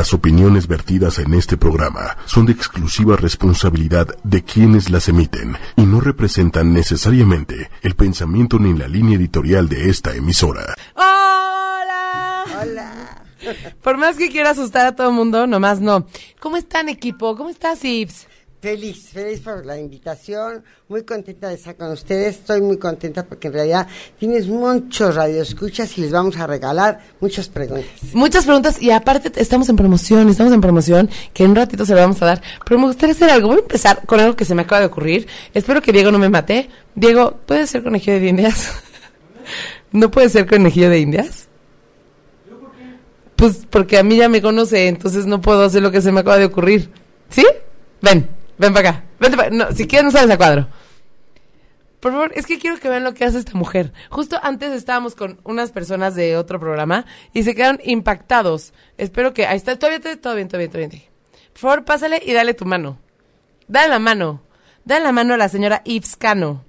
Las opiniones vertidas en este programa son de exclusiva responsabilidad de quienes las emiten y no representan necesariamente el pensamiento ni la línea editorial de esta emisora. ¡Hola! Hola. Por más que quiera asustar a todo el mundo, nomás no. ¿Cómo están, equipo? ¿Cómo estás, Ips? Feliz, feliz por la invitación, muy contenta de estar con ustedes, estoy muy contenta porque en realidad tienes muchos radioescuchas y les vamos a regalar muchas preguntas. Muchas preguntas y aparte estamos en promoción, estamos en promoción, que en un ratito se lo vamos a dar. Pero me gustaría hacer algo, voy a empezar con algo que se me acaba de ocurrir. Espero que Diego no me mate. Diego, ¿puede ser conejillo de indias? ¿No puede ser conejillo de indias? Pues porque a mí ya me conoce, entonces no puedo hacer lo que se me acaba de ocurrir. ¿Sí? Ven, ven para acá. Vente no, si quieres no sales a cuadro. Por favor, es que quiero que vean lo que hace esta mujer. Justo antes estábamos con unas personas de otro programa y se quedaron impactados. Espero que... Ahí está, todavía, te- todo bien, todo bien, todo bien. Por favor, pásale y dale tu mano. Dale la mano. Dale la mano a la señora Yves Cano.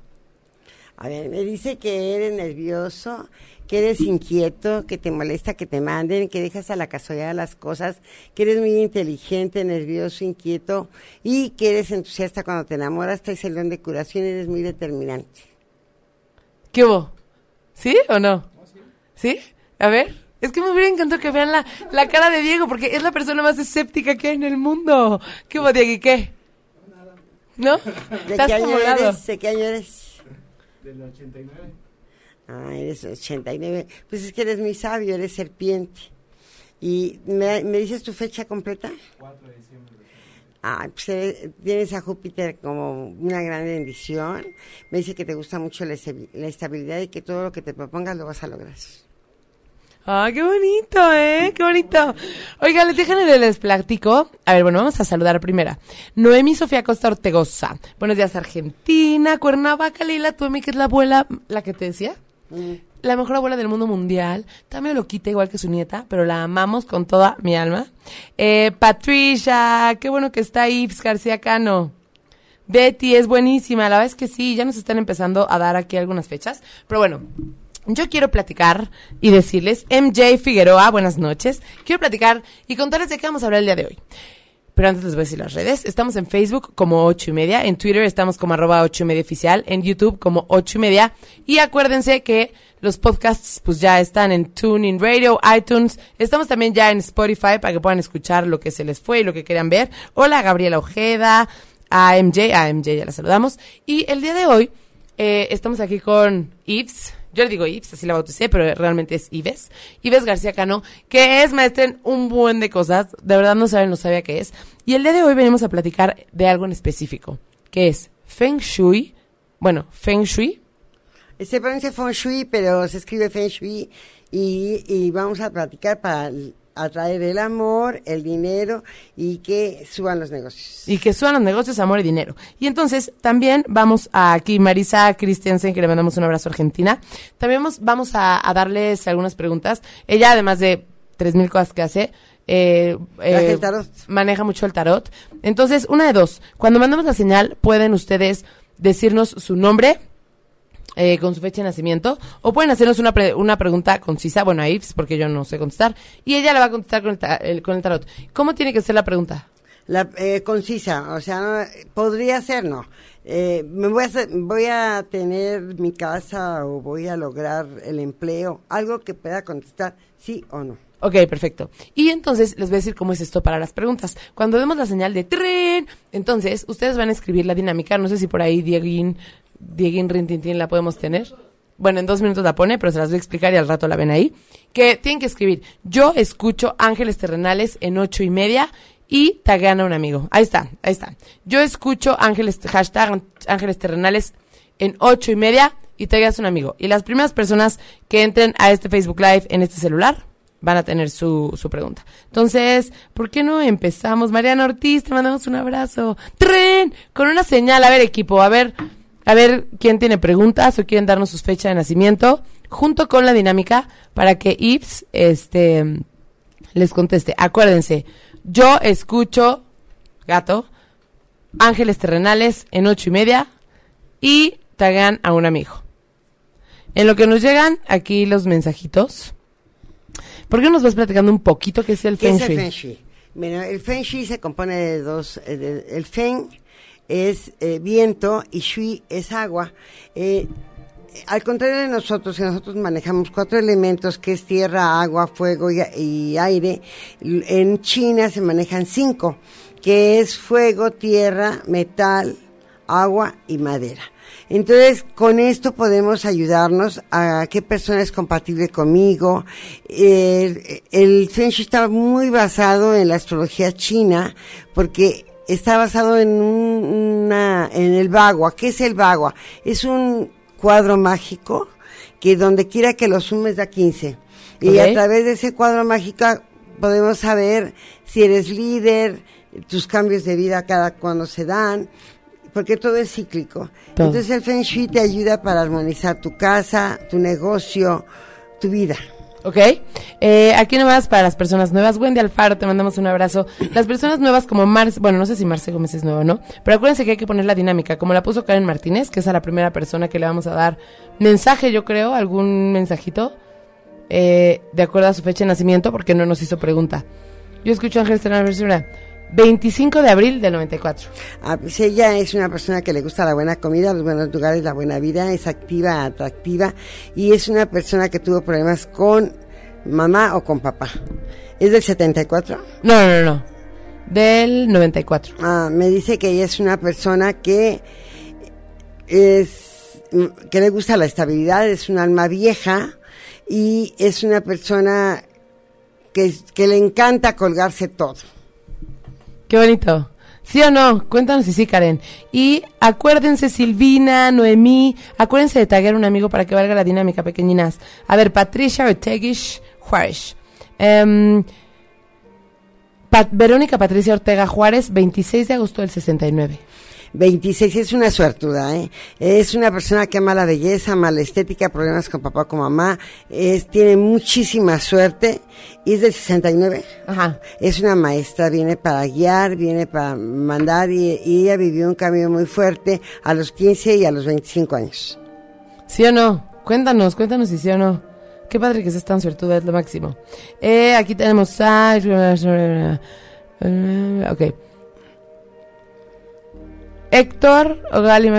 A ver, me dice que eres nervioso, que eres inquieto, que te molesta que te manden, que dejas a la casualidad las cosas, que eres muy inteligente, nervioso, inquieto y que eres entusiasta cuando te enamoras, traes el don de curación, eres muy determinante. ¿Qué hubo? ¿Sí o no? ¿Sí? A ver. Es que me hubiera encantado que vean la, la cara de Diego, porque es la persona más escéptica que hay en el mundo. ¿Qué hubo, Diego? ¿Y qué? ¿No? ¿De qué año eres? ¿De qué año eres? Del 89. Ah, eres 89. Pues es que eres muy sabio, eres serpiente. ¿Y me, me dices tu fecha completa? 4 de diciembre. de Ah, pues eh, tienes a Júpiter como una gran bendición. Me dice que te gusta mucho la estabilidad y que todo lo que te propongas lo vas a lograr. Ah, qué bonito, ¿eh? Qué bonito. Oigan, les déjenme les platico. A ver, bueno, vamos a saludar primera. Noemi Sofía Costa Ortegoza. Buenos días, Argentina, Cuernavaca, Leila Tuemi, que es la abuela, la que te decía. La mejor abuela del mundo mundial. Está medio loquita, igual que su nieta, pero la amamos con toda mi alma. Eh, Patricia, qué bueno que está Yves García Cano. Betty es buenísima, la verdad es que sí, ya nos están empezando a dar aquí algunas fechas. Pero bueno, yo quiero platicar y decirles, MJ Figueroa, buenas noches. Quiero platicar y contarles de qué vamos a hablar el día de hoy. Pero antes les voy a decir las redes. Estamos en Facebook como ocho y media, en Twitter estamos como arroba ocho y media oficial, en YouTube como ocho y media. Y acuérdense que los podcasts pues ya están en TuneIn Radio, iTunes. Estamos también ya en Spotify para que puedan escuchar lo que se les fue y lo que quieran ver. Hola Gabriela Ojeda, a MJ, a MJ ya la saludamos. Y el día de hoy eh, estamos aquí con Yves. Yo le digo Yves, así la bauticé, pero realmente es Yves. Yves García Cano, que es maestra en un buen de cosas. De verdad no saben, no sabía qué es. Y el día de hoy venimos a platicar de algo en específico, que es Feng Shui. Bueno, Feng Shui. Se pronuncia Feng Shui, pero se escribe Feng Shui y, y vamos a platicar para atraer el amor, el dinero y que suban los negocios. Y que suban los negocios, amor y dinero. Y entonces también vamos a aquí, Marisa Christiansen, que le mandamos un abrazo a Argentina. También vamos, vamos a, a darles algunas preguntas. Ella, además de tres mil cosas que hace, eh, eh, el tarot. maneja mucho el tarot. Entonces, una de dos. Cuando mandamos la señal, pueden ustedes decirnos su nombre, eh, con su fecha de nacimiento, o pueden hacernos una, pre- una pregunta concisa, bueno, a Ives, porque yo no sé contestar, y ella la va a contestar con el, ta- el- con el tarot. ¿Cómo tiene que ser la pregunta? La, eh, concisa, o sea, no, podría ser, no. Eh, me voy a, hacer- voy a tener mi casa o voy a lograr el empleo, algo que pueda contestar sí o no. Ok, perfecto. Y entonces les voy a decir cómo es esto para las preguntas. Cuando demos la señal de tren, entonces ustedes van a escribir la dinámica. No sé si por ahí Dieguín, Dieguín Rintintín la podemos tener. Bueno, en dos minutos la pone, pero se las voy a explicar y al rato la ven ahí. Que tienen que escribir, yo escucho Ángeles Terrenales en ocho y media y taguean a un amigo. Ahí está, ahí está. Yo escucho Ángeles, hashtag Ángeles Terrenales en ocho y media y tagueas a un amigo. Y las primeras personas que entren a este Facebook Live en este celular van a tener su, su pregunta. Entonces, ¿por qué no empezamos? Mariana Ortiz, te mandamos un abrazo. ¡Tren! Con una señal. A ver, equipo, a ver, a ver quién tiene preguntas o quieren darnos sus fechas de nacimiento, junto con la dinámica para que Ives este, les conteste. Acuérdense, yo escucho, gato, Ángeles Terrenales en ocho y media y tagan a un amigo. En lo que nos llegan aquí los mensajitos. ¿Por qué no nos vas platicando un poquito qué es el ¿Qué Feng es el Shui? Feng Shui? Bueno, el Feng Shui se compone de dos. eh, el Feng es eh, viento y Shui es agua. Eh, al contrario de nosotros, que nosotros manejamos cuatro elementos, que es tierra, agua, fuego y, aire, en China se manejan cinco, que es fuego, tierra, metal, agua y madera. Entonces, con esto podemos ayudarnos a qué persona es compatible conmigo. El, el Feng Shui está muy basado en la astrología china, porque está basado en un- una, en el bagua. ¿Qué es el bagua? Es un cuadro mágico que donde quiera que lo sumes da 15. Y a través de ese cuadro mágico podemos saber si eres líder, tus cambios de vida cada cuando se dan, porque todo es cíclico. Todo. Entonces el Feng Shui te ayuda para armonizar tu casa, tu negocio, tu vida. ¿Ok? Eh, aquí nomás para las personas nuevas. Wendy Alfaro, te mandamos un abrazo. Las personas nuevas como Marce, bueno, no sé si Marce Gómez es nuevo, ¿no? Pero acuérdense que hay que poner la dinámica, como la puso Karen Martínez, que es a la primera persona que le vamos a dar mensaje, yo creo, algún mensajito, eh, de acuerdo a su fecha de nacimiento, porque no nos hizo pregunta. Yo escucho a Ángel Versión 25 de abril del 94. Ah, pues ella es una persona que le gusta la buena comida, los buenos lugares, la buena vida, es activa, atractiva y es una persona que tuvo problemas con mamá o con papá. ¿Es del 74? No, no, no, no. Del 94. Ah, me dice que ella es una persona que es que le gusta la estabilidad, es un alma vieja y es una persona que, que le encanta colgarse todo. Qué bonito. ¿Sí o no? Cuéntanos si sí, Karen. Y acuérdense, Silvina, Noemí, acuérdense de taguear un amigo para que valga la dinámica, pequeñinas. A ver, Patricia Orteguish Juárez. Em, Verónica Patricia Ortega Juárez, 26 de agosto del 69. 26 es una suertuda, ¿eh? Es una persona que ama la belleza, ama la estética, problemas con papá, con mamá, es, tiene muchísima suerte y es del 69. Ajá. Es una maestra, viene para guiar, viene para mandar y, y ella vivió un cambio muy fuerte a los 15 y a los 25 años. ¿Sí o no? Cuéntanos, cuéntanos si sí o no. Qué padre que seas tan suertuda, es lo máximo. Eh, aquí tenemos. Ok. Héctor Ogali,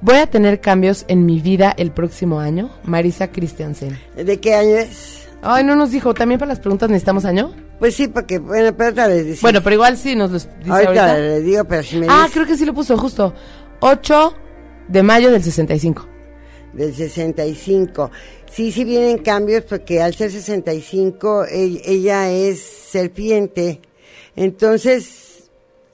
voy a tener cambios en mi vida el próximo año. Marisa Christiansen. ¿De qué año es? Ay, no nos dijo, ¿también para las preguntas necesitamos año? Pues sí, porque, bueno, pero vez dice. Bueno, pero igual sí nos los dice ahorita, ahorita. le digo, pero si me Ah, dice creo que sí lo puso, justo. 8 de mayo del 65. del 65. Sí, sí vienen cambios porque al ser 65 ell- ella es serpiente. Entonces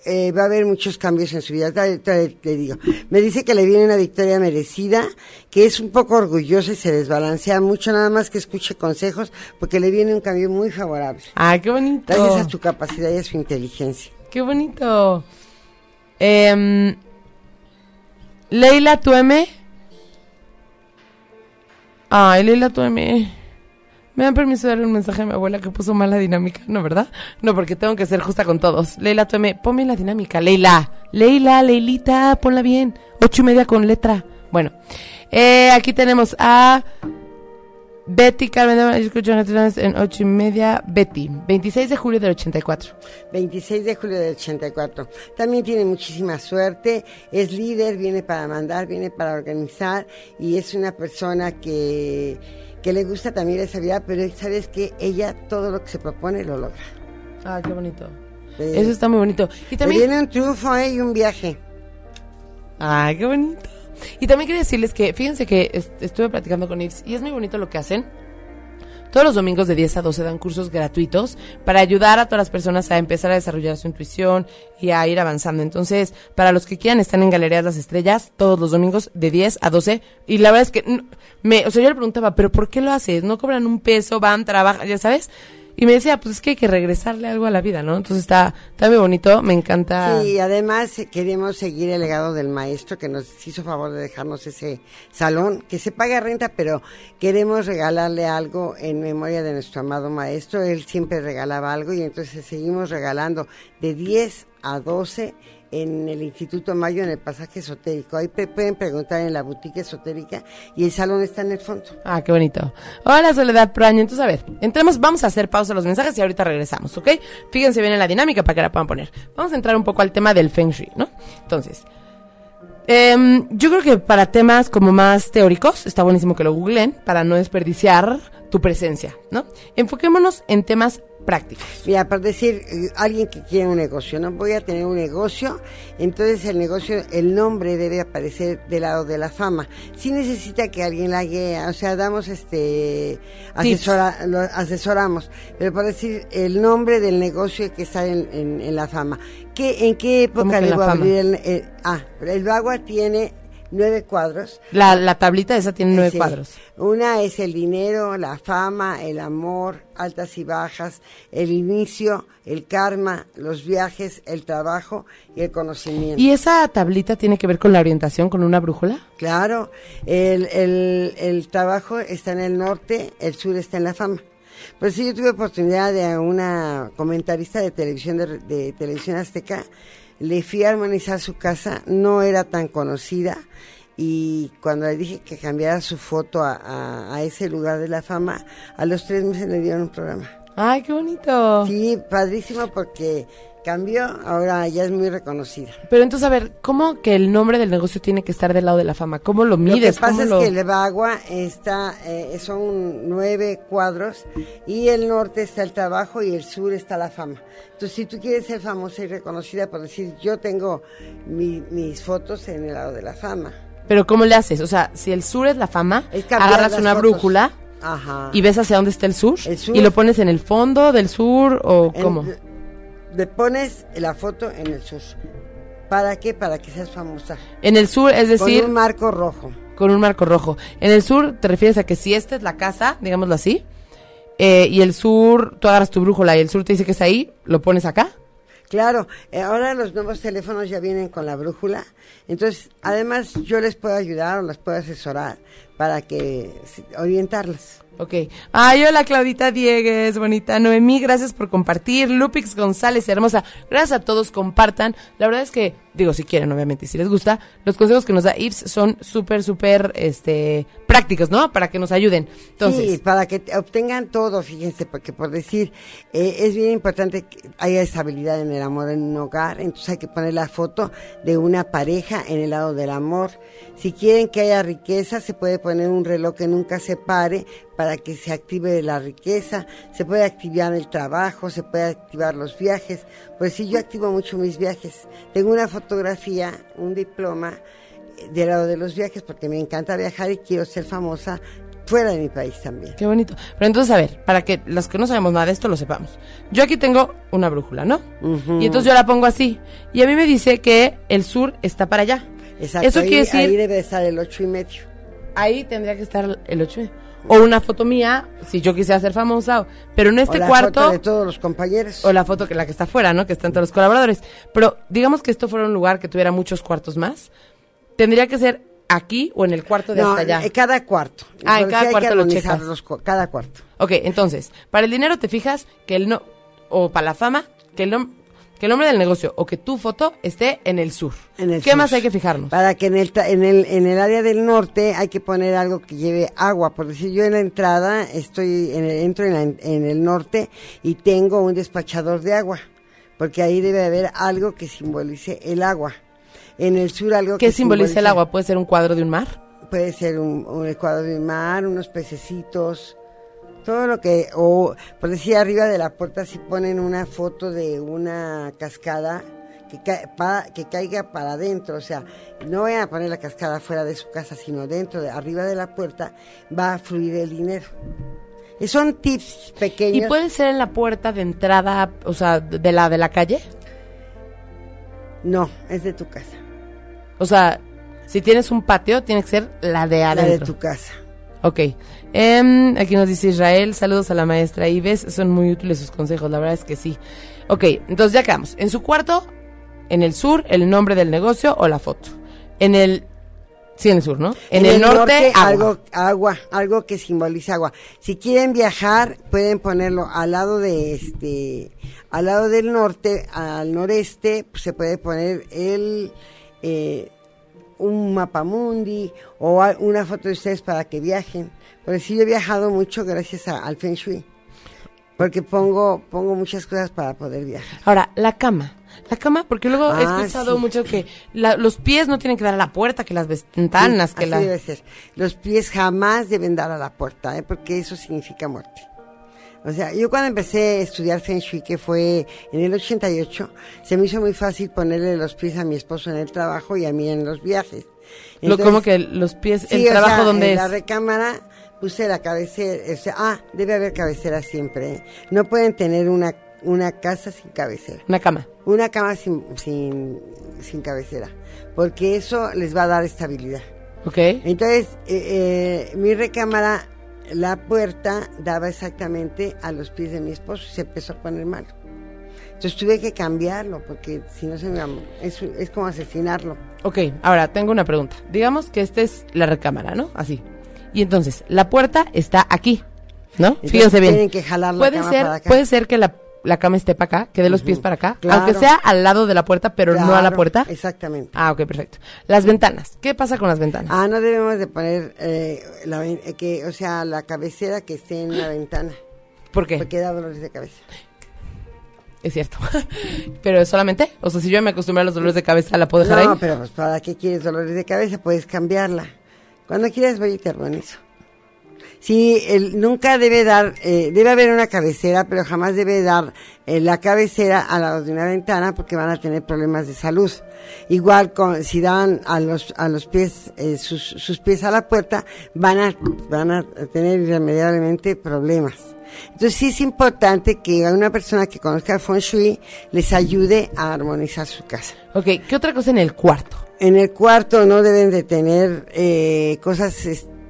eh, va a haber muchos cambios en su vida. Le digo. Me dice que le viene una victoria merecida, que es un poco orgullosa y se desbalancea mucho, nada más que escuche consejos porque le viene un cambio muy favorable. Ah, qué bonito. Gracias a su capacidad y a su inteligencia. Qué bonito. Em, Leila Tueme. Ay, Leila Tueme. ¿Me dan permiso de darle un mensaje a mi abuela que puso mala dinámica? No, ¿verdad? No, porque tengo que ser justa con todos. Leila Tueme, ponme la dinámica. Leila. Leila, Leilita, ponla bien. Ocho y media con letra. Bueno, eh, aquí tenemos a Betty Carmen. yo escucho en ocho y media. Betty, 26 de julio del 84. 26 de julio del 84. También tiene muchísima suerte, es líder, viene para mandar, viene para organizar y es una persona que, que le gusta también esa vida, pero sabes que ella todo lo que se propone lo logra. Ah, qué bonito. Eh, Eso está muy bonito. Y también... viene un triunfo eh, y un viaje. Ay, qué bonito. Y también quería decirles que, fíjense que est- estuve platicando con Ives y es muy bonito lo que hacen. Todos los domingos de 10 a 12 dan cursos gratuitos para ayudar a todas las personas a empezar a desarrollar su intuición y a ir avanzando. Entonces, para los que quieran, están en Galerías Las Estrellas todos los domingos de 10 a 12. Y la verdad es que, me, o sea, yo le preguntaba, ¿pero por qué lo haces? ¿No cobran un peso? ¿Van, trabajan? Ya sabes. Y me decía, pues es que hay que regresarle algo a la vida, ¿no? Entonces está, está bonito, me encanta. Sí, además eh, queremos seguir el legado del maestro que nos hizo favor de dejarnos ese salón, que se paga renta, pero queremos regalarle algo en memoria de nuestro amado maestro. Él siempre regalaba algo y entonces seguimos regalando de 10 a 12 en el Instituto Mayo, en el pasaje esotérico. Ahí pueden preguntar en la boutique esotérica y el salón está en el fondo. Ah, qué bonito. Hola, Soledad Proaño. Entonces, a ver, entremos, vamos a hacer pausa los mensajes y ahorita regresamos, ¿ok? Fíjense bien en la dinámica para que la puedan poner. Vamos a entrar un poco al tema del Feng Shui, ¿no? Entonces, em, yo creo que para temas como más teóricos, está buenísimo que lo googleen para no desperdiciar tu presencia, ¿no? Enfoquémonos en temas prácticos. Mira, para decir, eh, alguien que quiere un negocio, ¿no? Voy a tener un negocio, entonces el negocio, el nombre debe aparecer del lado de la fama. Si necesita que alguien la guíe, o sea, damos este, asesora, lo asesoramos, pero por decir, el nombre del negocio que está en, en- en la fama. ¿Qué, ¿En qué ¿Cómo época la debo fama? abrir el, el- ah, el Bagua tiene nueve cuadros. La, la tablita esa tiene nueve Sí. cuadros. Una es el dinero, la fama, el amor, altas y bajas, el inicio, el karma, los viajes, el trabajo y el conocimiento. ¿Y esa tablita tiene que ver con la orientación, con una brújula? Claro, el, el, el trabajo está en el norte, el sur está en la fama. Por eso yo tuve oportunidad de una comentarista de televisión de, de televisión azteca, le fui a armonizar su casa, no era tan conocida y cuando le dije que cambiara su foto a, a- a ese lugar de la fama, a los tres meses le dieron un programa. ¡Ay, qué bonito! Sí, padrísimo porque cambió, ahora ya es muy reconocida. Pero entonces, a ver, ¿cómo que el nombre del negocio tiene que estar del lado de la fama? ¿Cómo lo Lo que mides? pasa ¿Cómo es lo- que el Evagua está, eh, son nueve cuadros y el norte está el trabajo y el sur está la fama. Entonces, si tú quieres ser famosa y reconocida, por decir, yo tengo mi- mis fotos en el lado de la fama. Pero ¿cómo le haces? O sea, si el sur es la fama, Es agarras una fotos. brújula Ajá. y ves hacia dónde está el sur, El sur. y lo pones en el fondo del sur o En- cómo? Le pones la foto en el sur. ¿Para qué? Para que seas famosa. En el sur, es decir, Con un marco rojo. con un marco rojo. En el sur te refieres a que si esta es la casa, digámoslo así, eh, y el sur, tú agarras tu brújula y el sur te dice que es ahí, lo pones acá. Claro, eh, ahora los nuevos teléfonos ya vienen con la brújula, entonces además yo les puedo ayudar o las puedo asesorar para que orientarlas. Ok. Ay, hola Claudita Diegues, bonita. Noemí, gracias por compartir. Lupix González, hermosa. Gracias a todos, compartan. La verdad es que, digo, si quieren, obviamente, y si les gusta, los consejos que nos da Ives son súper, súper, este, prácticos, ¿no? Para que nos ayuden. Sí, para que te- obtengan todo, fíjense, porque por decir, eh, es bien importante que haya estabilidad en el amor en un hogar, entonces hay que poner la foto de una pareja en el lado del amor. Si quieren que haya riqueza, se puede poner un reloj que nunca se pare para que se active la riqueza, se puede activar el trabajo, se puede activar los viajes. Pues sí, yo activo mucho mis viajes. Tengo una fotografía, un diploma eh, del lado de los viajes porque me encanta viajar y quiero ser famosa fuera de mi país también. qué bonito. Pero entonces, a ver, para que los que no sabemos nada de esto lo sepamos. Yo aquí tengo una brújula, ¿no? Y entonces yo la pongo así. Y a mí me dice que el sur está para allá. Exacto, Eso ahí, quiere decir, ahí debe de estar el ocho y medio. ahí tendría que estar el 8. O una foto mía, si yo quisiera ser famosa. Pero en este o la cuarto. foto de todos los compañeros. O la foto que la que está afuera, ¿no? Que están todos los colaboradores. Pero digamos que esto fuera un lugar que tuviera muchos cuartos más. Tendría que ser aquí o en el cuarto de no, hasta allá. eh, cada cuarto. Ah, en cada sí cuarto lo checas. los cada cuarto. Ok, entonces, para el dinero te fijas que el no, o para la fama, que el, nom- que el nombre del negocio o que tu foto esté en el sur. En el ¿Qué sur. más hay que fijarnos? Para que en el, en el en el área del norte hay que poner algo que lleve agua. Por decir, yo en la entrada estoy en el, entro en, la- en el norte y tengo un despachador de agua. Porque ahí debe haber algo que simbolice el agua. En el sur algo ¿Qué que simboliza el agua? ¿Puede ser un cuadro de un mar? Puede ser un, un cuadro de mar, unos pececitos, todo lo que, o por decir arriba de la puerta si ponen una foto de una cascada que, ca- pa- que caiga para adentro, o sea, no vayan a poner la cascada fuera de su casa, sino dentro, de, arriba de la puerta, va a fluir el dinero. Y son tips ¿Y pequeños. puede ser en la puerta de entrada, o sea, de la, de la calle? No, es de tu casa, O sea, si tienes un patio, tiene que ser la de la de adentro. tu casa. Ok. Em, aquí nos dice Israel, saludos a la maestra Ives, son muy útiles sus consejos, la verdad es que sí. Ok, entonces ya quedamos. En su cuarto, en el sur, el nombre del negocio o la foto. En el Sí, en el sur, ¿no? En, el, norte, agua. algo agua, algo que simboliza agua. Si quieren viajar, pueden ponerlo al lado de este, al lado del norte, al noreste, pues, se puede poner el eh, un mapamundi o una foto de ustedes para que viajen. Porque sí yo he viajado mucho gracias a- al Feng Shui. Porque pongo pongo muchas cosas para poder viajar. Ahora, la cama. La cama, porque luego he Ah, escuchado sí. mucho que la- los pies no tienen que dar a la puerta, que las ventanas, Sí, que así la... debe ser. Los pies jamás deben dar a la puerta, ¿eh? porque eso significa muerte. O sea, yo cuando empecé a estudiar Feng Shui, que fue en el 88, se me hizo muy fácil ponerle los pies a mi esposo en el trabajo y a mí en los viajes. Entonces, como que los pies, sí, el o trabajo sea, donde en es. la recámara puse la cabecera, o sea, ah, debe haber cabecera siempre. ¿eh? No pueden tener una, una casa sin cabecera. Una cama. Una cama sin, sin, sin cabecera, porque eso les va a dar estabilidad. ¿Ok? Entonces, eh, eh, mi recámara, la puerta daba exactamente a los pies de mi esposo y se empezó a poner malo. Entonces tuve que cambiarlo porque si no se me... Es, es como asesinarlo. Ok, ahora tengo una pregunta. Digamos que esta es la recámara, ¿no? Así. Y entonces, la puerta está aquí, ¿no? Entonces, Fíjense bien. tienen que jalar la puede cama ser, para acá. Puede ser que la, la cama esté para acá, que dé los pies para acá, claro. aunque sea al lado de la puerta, pero no a la puerta. Exactamente. Ah, ok, perfecto. Las ventanas. ¿Qué pasa con las ventanas? Ah, no debemos de poner eh, la, eh, que, o sea, la cabecera que esté en la ventana, ¿Por qué? porque da dolores de cabeza. Es cierto. pero solamente, o sea, si yo me acostumbré a los dolores de cabeza, ¿la puedo dejar No, ahí? pero pues para qué quieres dolores de cabeza, puedes cambiarla. Cuando quieras voy y te organizo. Sí, el, nunca debe dar, eh, debe haber una cabecera, pero jamás debe dar eh, la cabecera al lado de una ventana porque van a tener problemas de salud. Igual con, si dan a los, a los pies, eh, sus, sus pies a la puerta, van a, van a tener irremediablemente problemas. Entonces sí es importante que una persona que conozca el Feng Shui les ayude a armonizar su casa. Ok, ¿qué otra cosa en el cuarto? En el cuarto no deben de tener eh, cosas,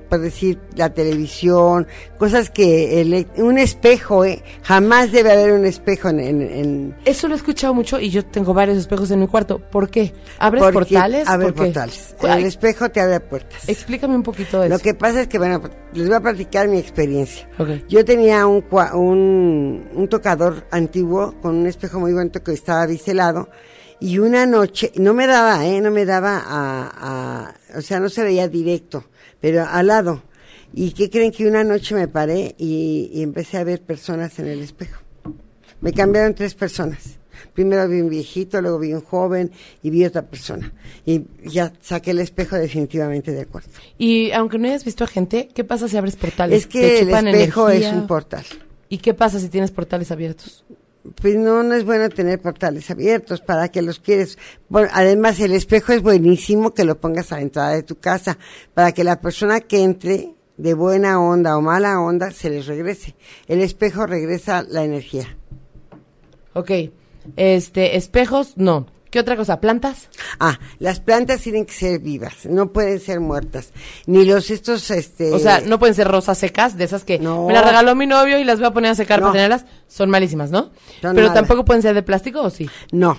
por decir, la televisión, cosas que... el- un espejo, eh, jamás debe haber un espejo en... en- en- Eso lo he escuchado mucho y yo tengo varios espejos en mi cuarto. ¿Por qué? ¿Abres porque portales? Abre portales. Ay, El espejo te abre puertas. explícame un poquito de Lo eso. que pasa es que, bueno, les voy a platicar mi experiencia. Yo tenía un, un tocador antiguo con un espejo muy bonito que estaba biselado y una noche, no me daba, ¿eh? No me daba a, a- o sea, no se veía directo, pero al lado. ¿Y qué creen que una noche me paré y, y empecé a ver personas en el espejo? Me cambiaron tres personas. Primero vi un viejito, luego vi un joven y vi otra persona. Y ya saqué el espejo definitivamente del cuarto. Y aunque no hayas visto a gente, ¿qué pasa si abres portales? Es ¿Te que el espejo energía? es un portal. ¿Y qué pasa si tienes portales abiertos? Pues no, no es bueno tener portales abiertos para que los quieres. Bueno, además, el espejo es buenísimo que lo pongas a la entrada de tu casa para que la persona que entre de buena onda o mala onda se les regrese. El espejo regresa la energía. Ok. Este, espejos, no. ¿Qué otra cosa? ¿Plantas? Ah, las plantas tienen que ser vivas, no pueden ser muertas. Ni los estos, este. O sea, no pueden ser rosas secas, de esas que No. me las regaló mi novio y las voy a poner a secar No. para tenerlas. Son malísimas, ¿no? Son Pero malas. tampoco pueden ser de plástico, ¿o sí? No.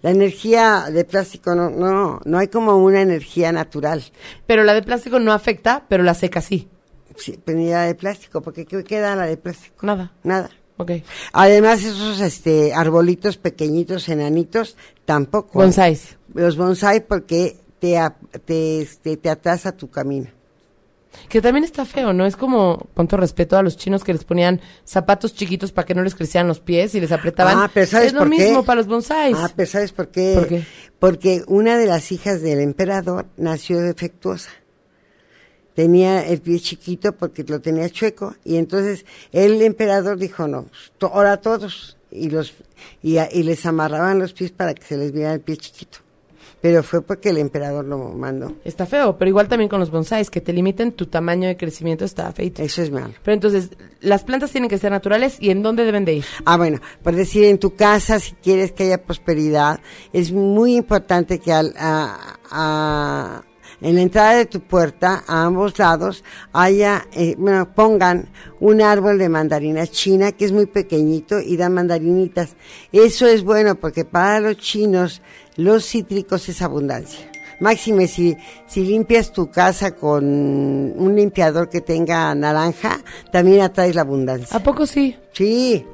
La energía de plástico no, no, no hay como una energía natural. Pero la de plástico no afecta, pero la seca sí. Sí, pues ni la de plástico, porque ¿qué queda la de plástico? Nada. Nada. Ok. Además, esos este, arbolitos pequeñitos, enanitos, tampoco. Bonsáis. Los bonsai porque te, te, este, te atrasa tu camino. Que también está feo, ¿no? Es como, con todo respeto a los chinos que les ponían zapatos chiquitos para que no les crecieran los pies y les apretaban. Ah, pero ¿sabes es lo qué? mismo para los bonsáis. Ah, pero ¿sabes por qué? ¿Por qué? Porque una de las hijas del emperador nació defectuosa. Tenía el pie chiquito porque lo tenía chueco y entonces el emperador dijo, no, to- ahora todos. Y, los, y, a- y les amarraban los pies para que se les viera el pie chiquito. Pero fue porque el emperador lo mandó. Está feo, pero igual también con los bonsáis, que te limiten tu tamaño de crecimiento, está feito. Eso es malo. Pero entonces, las plantas tienen que ser naturales y en dónde deben de ir. Ah, bueno, por decir, en tu casa, si quieres que haya prosperidad, es muy importante que al, a- a- en la entrada de tu puerta, a ambos lados, haya, eh, bueno, pongan un árbol de mandarina china que es muy pequeñito y da mandarinitas. Eso es bueno porque para los chinos los cítricos es abundancia. Máxime, si, si limpias tu casa con un limpiador que tenga naranja, también atraes la abundancia. ¿A poco sí? Sí,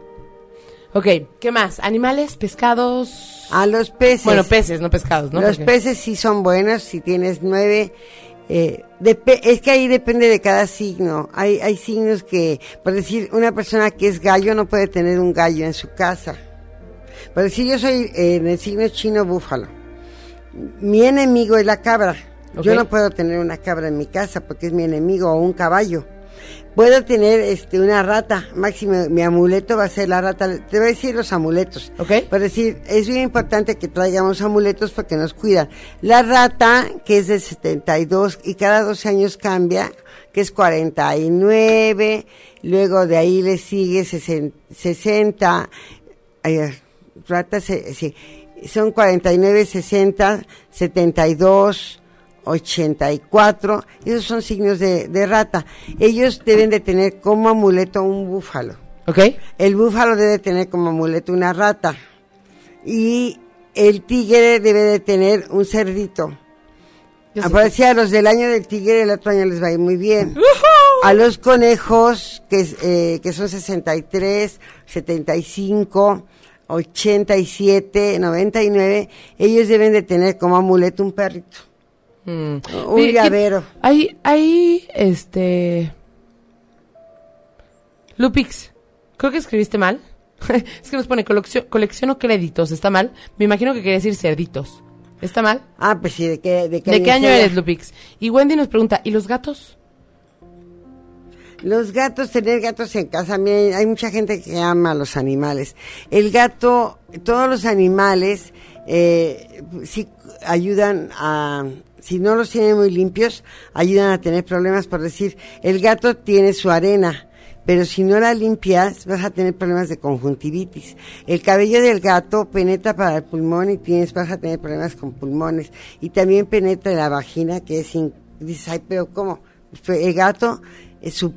Ok, ¿qué más? ¿Animales? ¿Pescados? a los peces. Bueno, peces, no pescados, ¿no? Los Porque- peces sí son buenos, si tienes nueve. eh, es que ahí depende de cada signo. Hay, hay signos que, por decir, una persona que es gallo no puede tener un gallo en su casa. Por decir, yo soy eh, en el signo chino búfalo. Mi enemigo es la cabra. Yo no puedo tener una cabra en mi casa porque es mi enemigo o un caballo. Puedo tener este una rata, máximo mi amuleto va a ser la rata. Te voy a decir los amuletos. Ok. Por decir, es bien importante que traigamos amuletos porque nos cuidan. La rata, que es de 72 y cada 12 años cambia, que es 49, luego de ahí le sigue 60, 60 ay, rata, se- sí, son 49, 60, 72, 84, esos son signos de, de rata. Ellos deben de tener como amuleto un búfalo. ¿Ok? El búfalo debe tener como amuleto una rata. Y el tigre debe de tener un cerdito. Aparecía a los del año del tigre, el otro año les va a ir muy bien. A los conejos, que, eh, que son 63, 75, 87, 99, ellos deben de tener como amuleto un perrito. Mm. Un Oye, ¿qué- llavero. Hay, hay, este... Lupix, creo que escribiste mal. es que nos pone coleccio- colecciono créditos, ¿está mal? Me imagino que quería decir cerditos. ¿Está mal? Ah, pues sí, ¿de qué, de qué ¿De qué año eres, Lupix? Y Wendy nos pregunta, ¿y los gatos? Los gatos, tener gatos en casa, miren, hay mucha gente que ama a los animales. El gato, todos los animales, eh, sí ayudan a, si no los tienen muy limpios, ayudan a tener problemas. Por decir, el gato tiene su arena, pero si no la limpias, vas a tener problemas de conjuntivitis. El cabello del gato penetra para el pulmón y tienes, vas a tener problemas con pulmones. Y también penetra en la vagina, que es, in- dices, ay, pero ¿cómo? El gato, su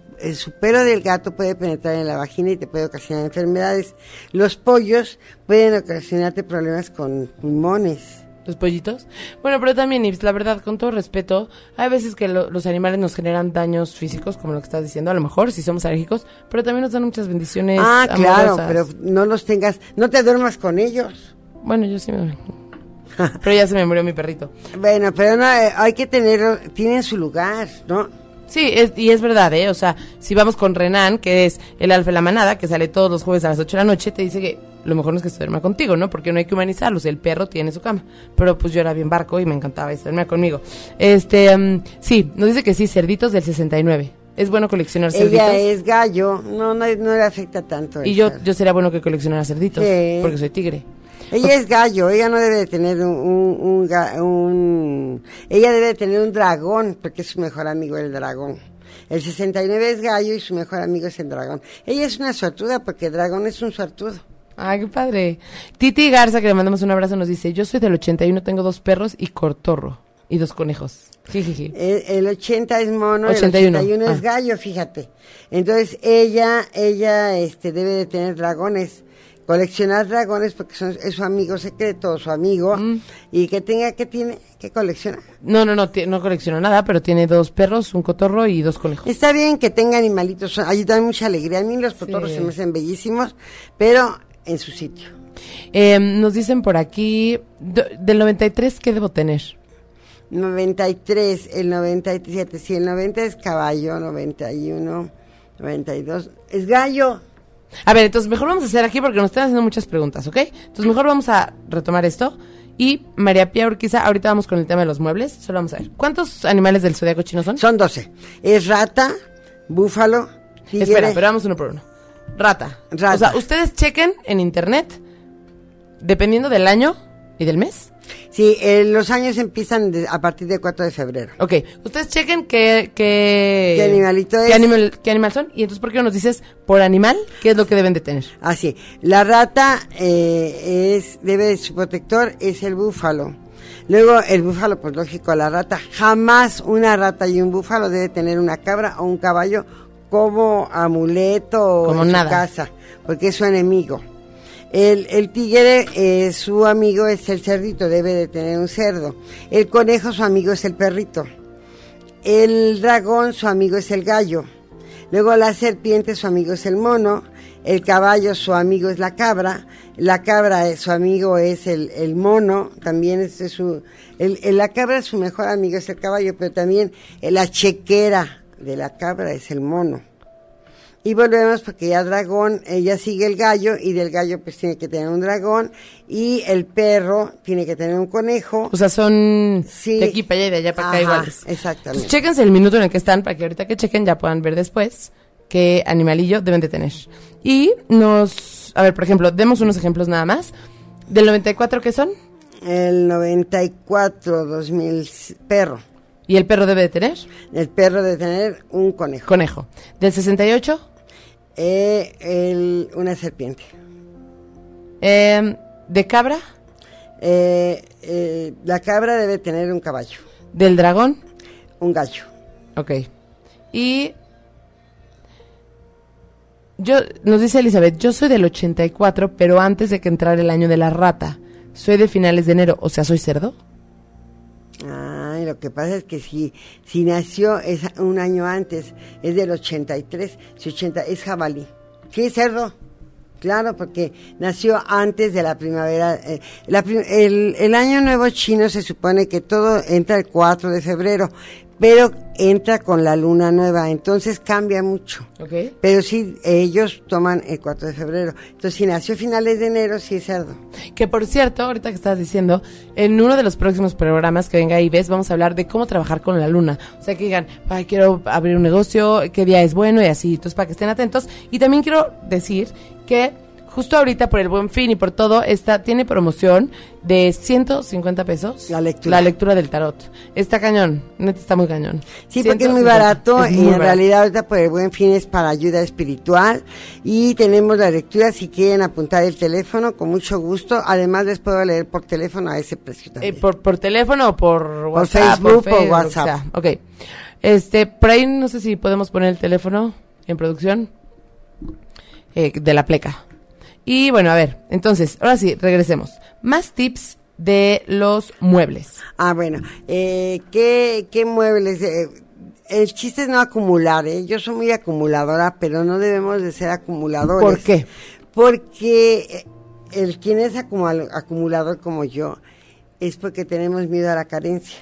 pelo del gato puede penetrar en la vagina y te puede ocasionar enfermedades. Los pollos pueden ocasionarte problemas con pulmones. ¿Los pollitos? Bueno, pero también, Ips, la verdad, con todo respeto, hay veces que lo- los animales nos generan daños físicos, como lo que estás diciendo, a lo mejor, si somos alérgicos, pero también nos dan muchas bendiciones ah, claro, pero no los tengas, no te duermas con ellos. Bueno, yo sí me... pero ya se me murió mi perrito. Bueno, pero no, eh, hay que tenerlo, tienen su lugar, ¿no? Sí, es- y es verdad, ¿eh? O sea, si vamos con Renan, que es el alfa de la manada, que sale todos los jueves a las 8 de la noche, te dice que lo mejor no es que se duerma contigo, ¿no? Porque no hay que humanizarlos, el perro tiene su cama. Pero pues yo era bien barco y me encantaba y se dormía conmigo. Este, mm, sí, nos dice que sí, cerditos del 69. Es bueno coleccionar cerditos. Ella es gallo, no, no, no le afecta tanto. Y yo, ser. yo sería bueno que coleccionara cerditos, Sí. porque soy tigre. Ella es gallo, ella no debe de tener un, un, un Ella debe de tener un dragón, porque es su mejor amigo el dragón. El 69 es gallo y su mejor amigo es el dragón. Ella es una suertuda porque el dragón es un suertudo. Ay, qué padre. Titi Garza, que le mandamos un abrazo, nos dice, yo soy del 81, tengo dos perros y cortorro. Y dos conejos. El, el 80 es mono, 81, el 81 es ah. gallo, fíjate. Entonces ella, ella este, debe de tener dragones. Coleccionar dragones porque son, es su amigo secreto, su amigo. Mm. Y que tenga, que tiene? que colecciona? No, no, no, no colecciono nada, pero tiene dos perros, un cotorro y dos conejos. Está bien que tenga animalitos, ayudan mucha alegría. A mí los cotorros Sí. se me hacen bellísimos, pero en su sitio. Eh, nos dicen por aquí, del 93, ¿qué debo tener? 93, el 97, si el 90 es caballo, 91, 92, es gallo. A ver, entonces mejor vamos a hacer aquí porque nos están haciendo muchas preguntas, ¿ok? Entonces mejor vamos a retomar esto. Y María Pía Urquiza, ahorita vamos con el tema de los muebles. Solo vamos a ver. ¿Cuántos animales del zodiaco chino son? Son 12. Es rata, búfalo, tigre. Espera, pero vamos uno por uno. Rata. Rata. O sea, ustedes chequen en internet, dependiendo del año y del mes. Sí, eh, los años empiezan de- a partir del 4 de febrero. Ok, ustedes chequen qué... ¿Qué, ¿Qué animalito qué es? animal, qué animal son? Y entonces, ¿por qué no nos dices por animal qué es lo que deben de tener? Así, la rata eh, es, debe, su protector es el búfalo. Luego el búfalo, pues lógico, la rata. Jamás una rata y un búfalo debe tener una cabra o un caballo como amuleto o Como en nada. su casa, porque es su enemigo. El, el tigre, eh, su amigo es el cerdito, debe de tener un cerdo. El conejo, su amigo es el perrito. El dragón, su amigo es el gallo. Luego la serpiente, su amigo es el mono. El caballo, su amigo es la cabra. La cabra, eh, su amigo es el, el mono. También es, es su... el- el- la cabra, su mejor amigo es el caballo, pero también eh, la chequera de la cabra es el mono. Y volvemos porque ya dragón, ella sigue el gallo y del gallo pues tiene que tener un dragón y el perro tiene que tener un conejo. O sea, son Sí. de aquí para allá y de allá para acá iguales. exactamente. Entonces, chéquense el minuto en el que están para que ahorita que chequen ya puedan ver después qué animalillo deben de tener. Y nos... A ver, por ejemplo, demos unos ejemplos nada más. Del 94, ¿qué son? El 94, 2000, perro. Y el perro debe de tener El perro debe tener un conejo. conejo. Del 68, Eh, el- una serpiente. eh, de cabra, Eh, eh, la cabra debe tener un caballo, del dragón, un gallo. ok. Y yo, nos dice Elizabeth, yo soy del 84, pero antes de que entrara el año de la rata. Soy de finales de enero, o sea, soy cerdo. Ay, lo que pasa es que si, si nació es un año antes, es del 83, si 80, es jabalí. Sí, cerdo. Claro, porque nació antes de la primavera. eh, la el, el año nuevo chino se supone que todo entra el 4 de febrero, pero entra con la luna nueva, entonces cambia mucho. Pero sí, ellos toman el 4 de febrero. Entonces, si nació a finales de enero, sí es cerdo. Que por cierto, ahorita que estás diciendo, en uno de los próximos programas que venga y ves, vamos a hablar de cómo trabajar con la luna. O sea, que digan, ay, quiero abrir un negocio, qué día es bueno y así. Entonces, para que estén atentos. Y también quiero decir que justo ahorita por el buen fin y por todo, esta tiene promoción de 150 pesos. La lectura. La lectura del tarot. Está cañón, neta está muy cañón. Sí, porque es muy 150. barato Es y en barato. realidad ahorita por el buen fin es para ayuda espiritual y tenemos la lectura si quieren apuntar el teléfono con mucho gusto. Además les puedo leer por teléfono a ese precio Eh, también. por, por teléfono o por WhatsApp. Facebook, por lo que WhatsApp. sea. Ok. Este, por ahí no sé si podemos poner el teléfono en producción eh, de la pleca. Y bueno, a ver, entonces, ahora sí, regresemos. Más tips de los muebles. Ah, bueno, eh, ¿qué, qué muebles? Eh, el chiste es no acumular, ¿eh? Yo soy muy acumuladora, pero no debemos de ser acumuladores. ¿Por qué? Porque eh, el quien es acumul- acumulador como yo es porque tenemos miedo a la carencia.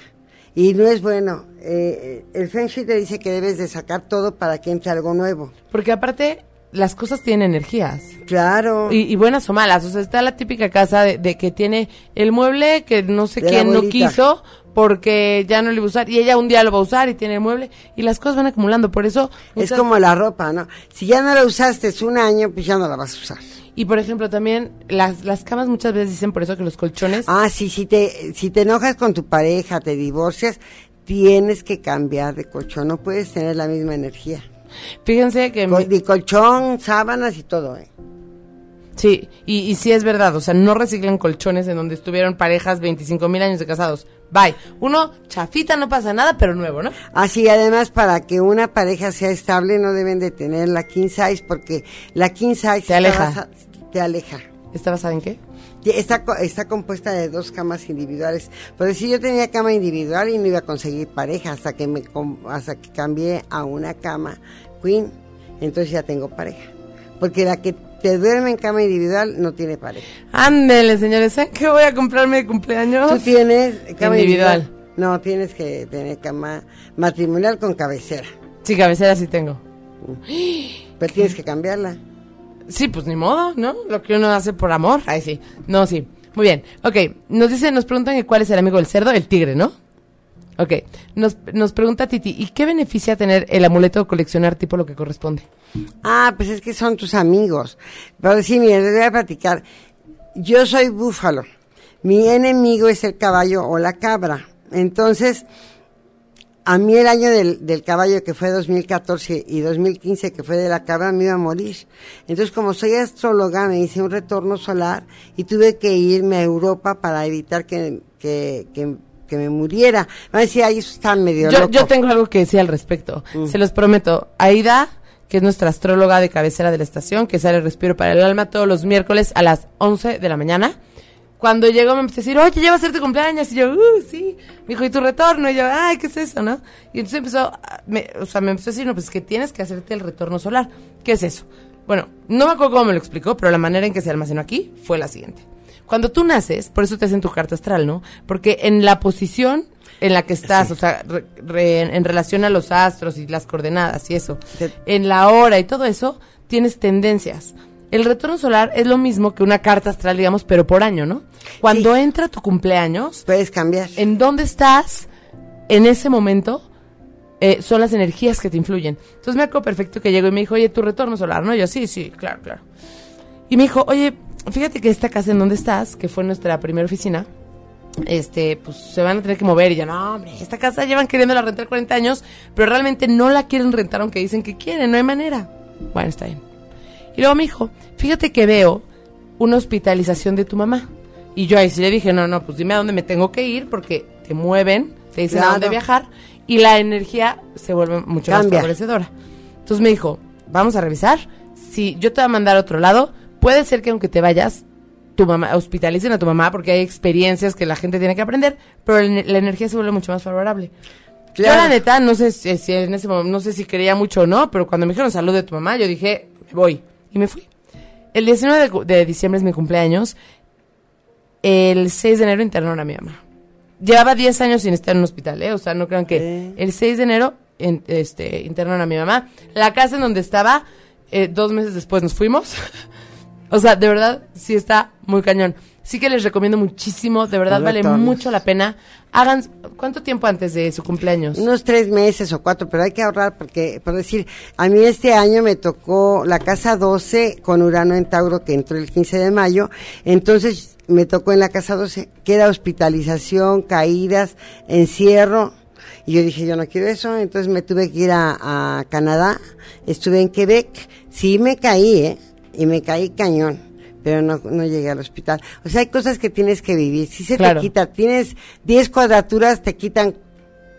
Y no es bueno. Eh, el Feng Shui te dice que debes de sacar todo para que entre algo nuevo. Porque aparte, las cosas tienen energías. Claro. Y, y buenas o malas. O sea, está la típica casa de, de que tiene el mueble que no sé De quién no quiso porque ya no lo iba a usar y ella un día lo va a usar y tiene el mueble y las cosas van acumulando. Por eso... es como la ropa, ¿no? Si ya no la usaste un año, pues ya no la vas a usar. Y por ejemplo, también las, las camas muchas veces dicen por eso que los colchones... Ah, sí, si te, si te enojas con tu pareja, te divorcias, tienes que cambiar de colchón. No puedes tener la misma energía. Fíjense que... Col- mi- de colchón, sábanas y todo, ¿eh? sí, y, y sí es verdad. O sea, no reciclan colchones en donde estuvieron parejas 25 mil años de casados. Bye. Uno, chafita, no pasa nada, pero nuevo, ¿no? Así, además, para que una pareja sea estable, no deben de tener la king size, porque la king size está aleja. basa- te aleja. ¿Está basada en qué? Está, está compuesta de dos camas individuales. Por decir, yo tenía cama individual y no iba a conseguir pareja hasta que me hasta que cambié a una cama queen. Entonces ya tengo pareja. Porque la que te duerme en cama individual no tiene pareja. Ándele, señores, ¿saben qué voy a comprarme de cumpleaños? Tú tienes cama Individual. individual. No, tienes que tener cama matrimonial con cabecera. Sí, cabecera sí tengo. Pero tienes que cambiarla. Sí, pues ni modo, ¿no? Lo que uno hace por amor. Ay, sí. No, sí. Muy bien. Ok, nos dice, nos preguntan que cuál es el amigo del cerdo, el tigre, ¿no? Ok, nos, nos pregunta Titi, ¿y qué beneficia tener el amuleto o coleccionar tipo lo que corresponde? Ah, pues es que son tus amigos. Pero sí, mire, les voy a platicar. Yo soy búfalo. Mi enemigo es el caballo o la cabra. Entonces, a mí el año del, del caballo que fue 2014 y 2015 que fue de la cabra me iba a morir. Entonces, como soy astróloga, me hice un retorno solar y tuve que irme a Europa para evitar que, que, que, que me muriera. Me decía, ahí está medio Yo, loco. yo tengo algo que decir al respecto. Se los prometo. Aida, que es nuestra astróloga de cabecera de la estación, que sale Respiro para el Alma todos los miércoles a las 11 de la mañana. Cuando llegó me empezó a decir, oye, ya va a ser tu cumpleaños. Y yo, uh, sí. Me dijo, ¿y tu retorno? Y yo, ay, ¿qué es eso, no? Y entonces empezó, a- me- o sea, me empezó a decir, no, pues que tienes que hacerte el retorno solar. ¿Qué es eso? Bueno, no me acuerdo cómo me lo explicó, pero la manera en que se almacenó aquí fue la siguiente. Cuando tú naces, por eso te hacen tu carta astral, ¿no? Porque en la posición en la que estás, o sea, re- re- en relación a los astros y las coordenadas y eso, Sí. en la hora y todo eso, tienes tendencias. El retorno solar es lo mismo que una carta astral, digamos, pero por año, ¿no? Cuando Sí. entra tu cumpleaños, Puedes cambiar. en dónde estás en ese momento eh, son las energías que te influyen. Entonces me acuerdo perfecto que llegó y me dijo, oye, tu retorno solar, ¿no? Y yo, sí, sí, claro, claro. Y me dijo, oye, fíjate que esta casa en donde estás, que fue nuestra primera oficina, este, pues se van a tener que mover. Y yo, no, hombre, esta casa llevan queriéndola rentar 40 años, pero realmente no la quieren rentar aunque dicen que quieren, no hay manera. Bueno, está bien. Y luego me dijo, fíjate que veo una hospitalización de tu mamá. Y yo ahí sí le dije, no, no, pues dime a dónde me tengo que ir porque te mueven, te dicen a Claro. dónde viajar y la energía se vuelve mucho más favorecedora. Entonces me dijo, vamos a revisar. Si yo te voy a mandar a otro lado, puede ser que aunque te vayas, tu mamá, hospitalicen a tu mamá porque hay experiencias que la gente tiene que aprender, pero la energía se vuelve mucho más favorable. Yo Claro. la neta, no sé si, si en ese momento, no sé si creía mucho o no, pero cuando me dijeron salud de tu mamá, yo dije, me voy. Y me fui. El 19 de, diciembre es mi cumpleaños. El 6 de enero internaron a mi mamá. Llevaba 10 años sin estar en un hospital, ¿eh? O sea, no crean que... Eh. El 6 de enero en- este, internaron a mi mamá. La casa en donde estaba, eh, dos meses después nos fuimos. o sea, de verdad, sí está muy cañón. Sí que les recomiendo muchísimo, de verdad vale mucho la pena. Hagan, ¿cuánto tiempo antes de su cumpleaños? Unos tres meses o cuatro, pero hay que ahorrar porque, por decir, a mí este año me tocó la casa 12 con Urano en Tauro que entró el 15 de mayo, entonces me tocó en la casa 12 que era hospitalización, caídas, encierro, y yo dije, yo no quiero eso, entonces me tuve que ir a, a Canadá, estuve en Quebec, sí me caí, ¿eh? Y me caí cañón, pero no, no llegué al hospital. O sea, hay cosas que tienes que vivir, si se Claro. te quita, tienes 10 cuadraturas, te quitan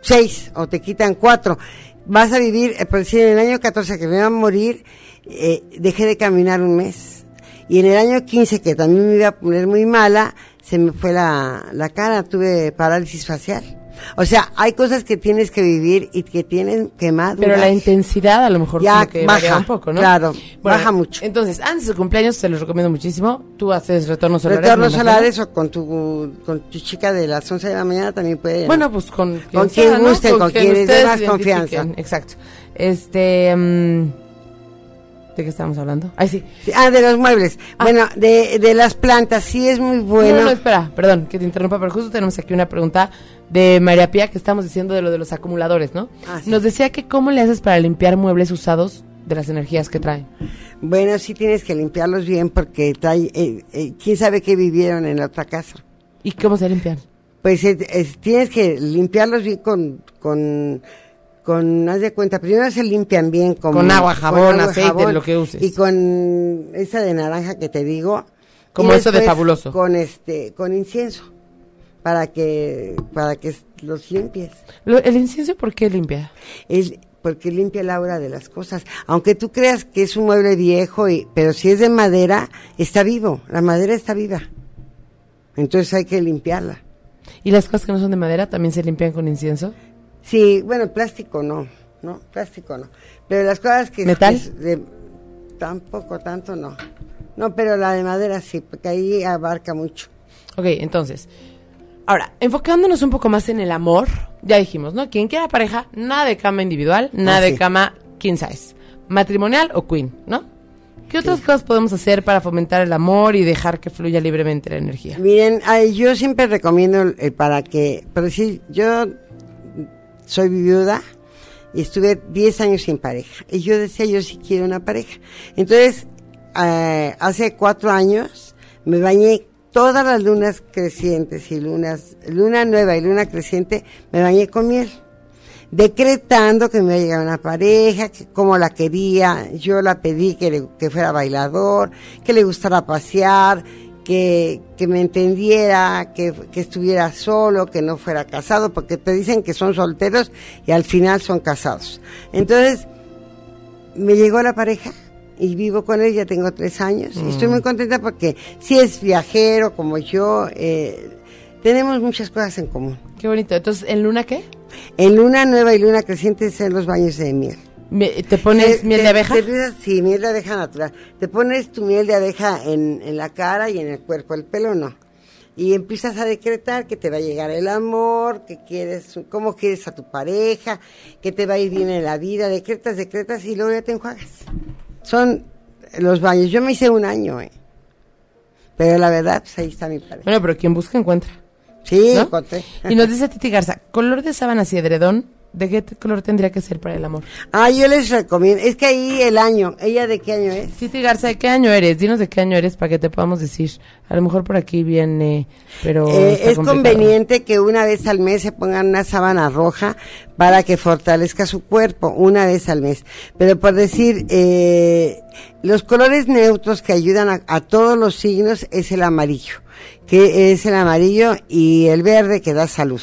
seis o te quitan cuatro. Vas a vivir, eh, por decir, en el año 14 que me iba a morir, eh, dejé de caminar un mes. Y en el año 15, que también me iba a poner muy mala, se me fue la, la cara, tuve parálisis facial. O sea, hay cosas que tienes que vivir y que tienen que madurar. Pero la intensidad a lo mejor Ya que baja, un poco, ¿no? claro, baja mucho. Entonces, antes de su cumpleaños se los recomiendo muchísimo. Tú haces retornos solares. Retornos solares o con tu, con tu chica de las 11 de la mañana también puede. Bueno, pues con quien guste, con quien les dé ustedes más confianza. Exacto. Este, mm, ¿de qué estamos hablando? Ay, sí. Ah, de los muebles. Bueno, de, de las plantas, sí es muy bueno. Ah. No, no, espera, perdón, que te interrumpa, pero justo tenemos aquí una pregunta de María Pía que estamos diciendo de lo de los acumuladores, ¿no? Ah, sí. Nos decía que cómo le haces para limpiar muebles usados de las energías que traen. Bueno, sí tienes que limpiarlos bien porque trae, eh, eh, quién sabe qué vivieron en la otra casa. ¿Y cómo se limpian? Pues eh, es- tienes que limpiarlos bien con, con, con, haz de cuenta, primero se limpian bien con, Con agua, jabón, aceite, lo que uses. Y con esa de naranja que te digo. Como eso de fabuloso. Con este, con incienso. Para que, para que los limpies. Lo- ¿El incienso por qué limpia? Es porque limpia el aura de las cosas. Aunque tú creas que es un mueble viejo, y, pero si es de madera, está vivo. La madera está viva. Entonces hay que limpiarla. ¿Y las cosas que no son de madera también se limpian con incienso? Sí, bueno, plástico no, no, plástico no. Pero las cosas que... ¿Metal? que es de- tampoco, tanto no. No, pero la de madera sí, porque ahí abarca mucho. Ok, entonces. Ahora, enfocándonos un poco más en el amor, ya dijimos, ¿no? Quien quiera pareja, nada de cama individual, nada Ah, de sí. cama king size. Matrimonial o queen, ¿no? ¿Qué otras cosas podemos hacer para fomentar el amor y dejar que fluya libremente la energía? Miren, ay, yo siempre recomiendo eh, para que, por decir, yo soy viuda y estuve 10 años sin pareja. Y yo decía, yo sí quiero una pareja. Entonces, eh, hace cuatro años me bañé todas las lunas crecientes y lunas, luna nueva y luna creciente, me bañé con miel. Decretando que me iba a llegar una pareja, que cómo la quería, yo la pedí que, le- que fuera bailador, que le gustara pasear, que, que me entendiera, que, que estuviera solo, que no fuera casado, porque te dicen que son solteros y al final son casados. Entonces, me llegó la pareja y vivo con él, ya tengo tres años. Y estoy muy contenta porque si es viajero como yo, eh, tenemos muchas cosas en común. Qué bonito. Entonces, ¿en luna qué? En luna nueva y luna creciente son los baños de miel. ¿Te pones Te- miel de abeja? te sí, miel de abeja natural. Te pones tu miel de abeja en, en la cara y en el cuerpo, el pelo no. Y empiezas a decretar que te va a llegar el amor, que quieres, cómo quieres a tu pareja, que te va a ir bien en la vida. Decretas, decretas y luego ya te enjuagas. Son los baños. Yo me hice un año, ¿eh? Pero la verdad, pues ahí está mi pareja. Bueno, pero quien busca encuentra. Sí, ¿no? encontré. Y nos dice Titi Garza, color de sábanas y edredón, ¿de qué color tendría que ser para el amor? Ah, yo les recomiendo. Es que ahí el año. ¿Ella de qué año es? Titi Garza, ¿de qué año eres? Dinos de qué año eres para que te podamos decir. A lo mejor por aquí viene, pero Eh, es complicado. conveniente que una vez al mes se pongan una sábana roja para que fortalezca su cuerpo, una vez al mes. Pero por decir, eh, los colores neutros que ayudan a, a todos los signos es el amarillo, que es el amarillo y el verde que da salud.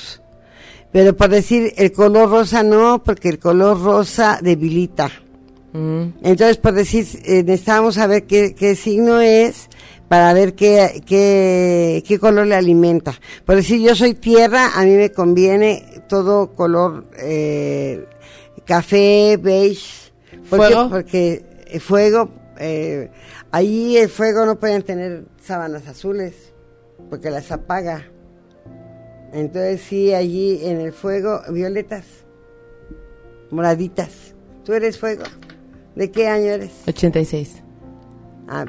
Pero por decir, el color rosa no, porque el color rosa debilita. Mm, Entonces, por decir, eh, necesitamos saber qué, qué signo es para ver qué, qué, qué color le alimenta. Por decir, yo soy tierra, a mí me conviene todo color eh, café, beige. ¿Por qué? ¿Fuego? Porque el fuego, eh, ahí el fuego no pueden tener sábanas azules, porque las apaga. Entonces, sí, allí en el fuego, violetas, moraditas. ¿Tú eres fuego? ¿De qué año eres? 86. Ah,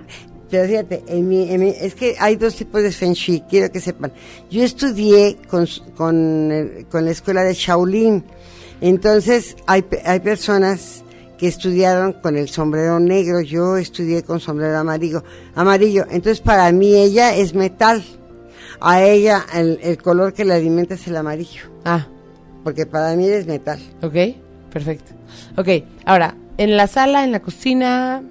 pero fíjate, en mi, en mi- es que hay dos tipos de Feng Shui, quiero que sepan. Yo estudié con, con, el- con la escuela de Shaolin, entonces hay, hay personas que estudiaron con el sombrero negro, yo estudié con sombrero amarillo, amarillo. entonces para mí ella es metal, a ella el, el color que le alimenta es el amarillo, Ah, porque para mí es metal. ok, perfecto. Ok, ahora, en la sala, en la cocina,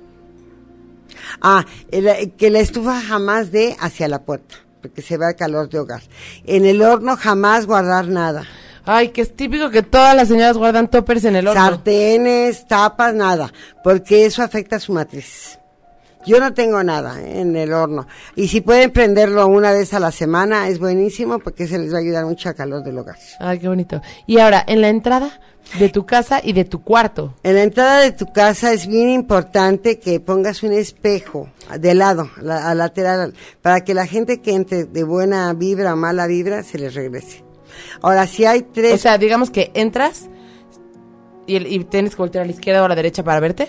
Ah, el- que la estufa jamás dé hacia la puerta, porque se va el calor de hogar. En el horno jamás guardar nada. ay, que es típico que todas las señoras guardan toppers en el horno. Sartenes, tapas, nada, porque eso afecta a su matriz. Yo no tengo nada ¿eh? en el horno. Y si pueden prenderlo una vez a la semana, es buenísimo porque se les va a ayudar mucho al calor del hogar. Ay, qué bonito. Y ahora, en la entrada de tu casa y de tu cuarto. En la entrada de tu casa es bien importante que pongas un espejo de lado, la- a lateral, para que la gente que entre de buena vibra o mala vibra se les regrese. Ahora, si hay tres... O sea, digamos que entras y, el- y tienes que voltear a la izquierda o a la derecha para verte.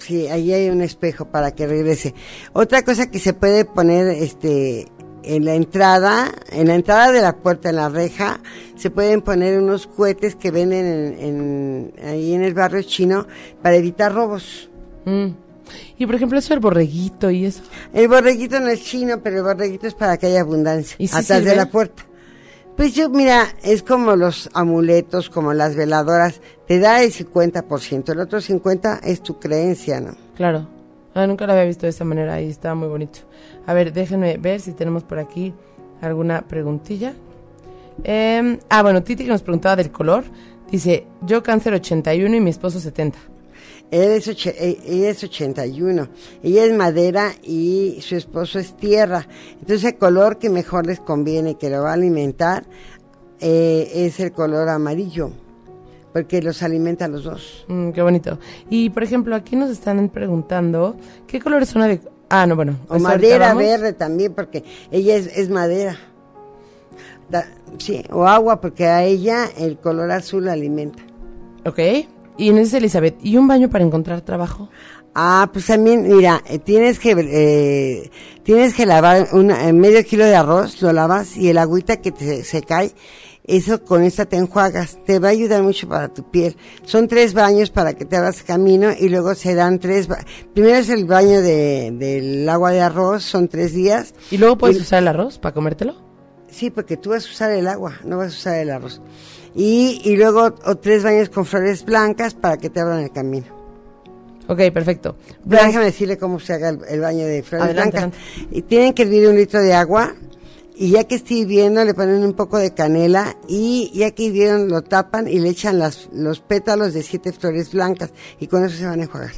Sí, ahí hay un espejo para que regrese. Otra cosa que se puede poner este en la entrada, en la entrada de la puerta, en la reja, se pueden poner unos cohetes que venden en, en- ahí en el barrio chino para evitar robos. Mm. Y por ejemplo, eso del borreguito y eso. El borreguito no es chino, pero el borreguito es para que haya abundancia. ¿Y atrás sirve? de la puerta. Pues yo, mira, es como los amuletos, como las veladoras, te da el 50%, el otro 50% es tu creencia, ¿no? Claro. Ah, nunca lo había visto de esa manera y estaba muy bonito. A ver, déjenme ver si tenemos por aquí alguna preguntilla. Em, ah, bueno, Titi nos preguntaba del color. Dice, yo cáncer 81 y mi esposo 70. Él es oche- e- ella es 81, ella es madera y su esposo es tierra. Entonces el color que mejor les conviene, que lo va a alimentar, eh, es el color amarillo, porque los alimenta a los dos. Mm, qué bonito. Y por ejemplo, aquí nos están preguntando, ¿qué colores son de... Ah, no, bueno. O ahorita madera verde también, porque ella es, es madera. Da- sí, o agua, porque a ella el color azul la alimenta. Ok. Y nos dice Elizabeth, ¿y un baño para encontrar trabajo? Ah, pues también, mira, eh, tienes que eh, tienes que lavar una, eh, medio kilo de arroz, lo lavas y el agüita que te, se cae, eso con esta te enjuagas, te va a ayudar mucho para tu piel. Son tres baños para que te hagas camino y luego se dan tres, ba- primero es el baño de, del agua de arroz, son tres días. ¿Y luego puedes Y- usar el arroz para comértelo? Sí, porque tú vas a usar el agua, no vas a usar el arroz. Y, y luego o tres baños con flores blancas para que te abran el camino. Ok, perfecto. Déjame decirle cómo se haga el, el baño de flores Adelante, blancas. Y tienen que hervir un litro de agua y ya que esté hirviendo le ponen un poco de canela y ya que hirvieron lo tapan y le echan las, los pétalos de siete flores blancas y con eso se van a enjuagar.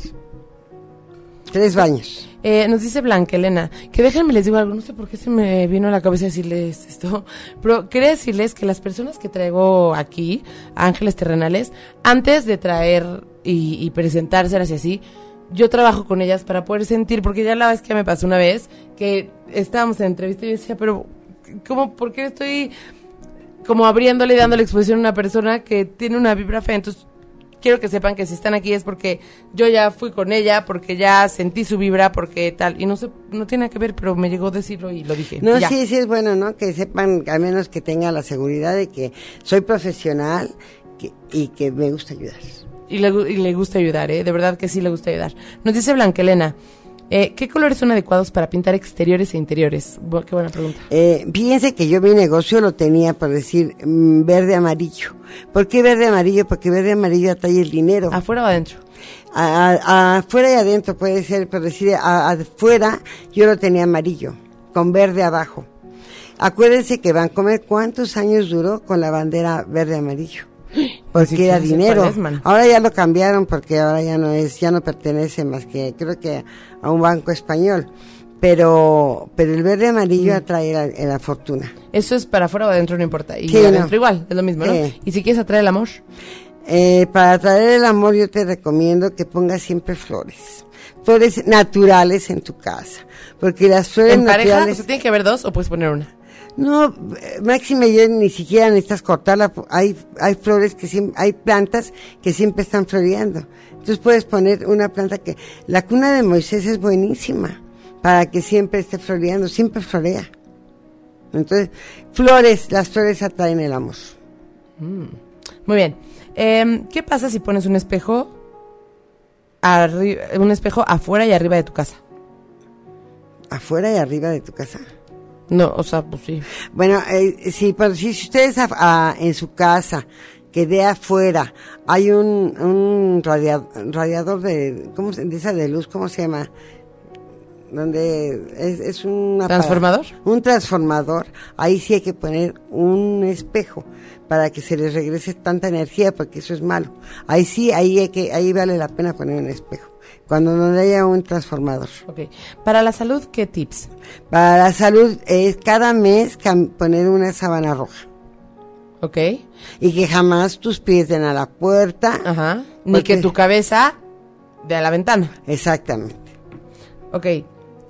Tres baños. Eh, nos dice Blanca Elena, que déjenme les digo algo, no sé por qué se me vino a la cabeza decirles esto, pero quería decirles que las personas que traigo aquí, ángeles terrenales, antes de traer y, y presentárselas así, yo trabajo con ellas para poder sentir, porque ya la vez que me pasó una vez, que estábamos en entrevista y yo decía, pero, ¿cómo, por qué estoy como abriéndole y dándole exposición a una persona que tiene una vibra fea? Entonces, quiero que sepan que si están aquí es porque yo ya fui con ella, porque ya sentí su vibra, porque tal, y no sé, no tiene nada que ver, pero me llegó a decirlo y lo dije. No, Ya. sí, sí es bueno, ¿no? Que sepan, al menos que tengan la seguridad de que soy profesional que- y que me gusta ayudar. Y le, y le gusta ayudar, ¿eh? De verdad que sí le gusta ayudar. Nos dice Blanca Elena, eh, ¿qué colores son adecuados para pintar exteriores e interiores? Bu- qué buena pregunta. Eh, fíjense que yo mi negocio lo tenía, por decir, mm, verde amarillo. ¿Por qué verde amarillo? Porque verde amarillo atrae el dinero. ¿Afuera o adentro? A- a- afuera y adentro puede ser, por decir, a- afuera yo lo tenía amarillo, con verde abajo. Acuérdense que van a comer cuántos años duró con la bandera verde amarillo. Porque Ni era dinero. Ahora ya lo cambiaron porque ahora ya no es, ya no pertenece más que, creo que a un banco español. Pero, pero el verde Mm. amarillo atrae la, la fortuna. Eso es para afuera o adentro, no importa. Y Sí, adentro no. igual, es lo mismo, ¿no? Y si quieres atraer el amor, Eh, para atraer el amor yo te recomiendo que pongas siempre flores. Flores naturales en tu casa. Porque las flores en pareja, o naturales... sea, tiene que haber dos o puedes poner una. No, eh, máxime yo ni siquiera necesitas cortarla. Hay, hay flores que siempre, hay plantas que siempre están floreando. Entonces puedes poner una planta que, la cuna de Moisés es buenísima para que siempre esté floreando, siempre florea. Entonces, flores, las flores atraen el amor. Muy bien. Em, ¿Qué pasa si pones un espejo, un espejo afuera y arriba de tu casa? Afuera y arriba de tu casa. No, o sea, pues sí. Bueno, eh, sí, pero si, si ustedes a- a- en su casa, que de afuera, hay un, un radia- radiador de, ¿cómo se, esa de luz, ¿cómo se llama? Donde es, es un ¿Transformador? Un transformador. Ahí sí hay que poner un espejo para que se les regrese tanta energía, porque eso es malo. Ahí sí, ahí hay que, ahí vale la pena poner un espejo. Cuando no haya un transformador. Ok. Para la salud, ¿qué tips? Para la salud es cada mes poner una sábana roja. Ok. y que jamás tus pies den a la puerta. Ajá. Ni Porque- que tu cabeza de a la ventana. Exactamente. Ok.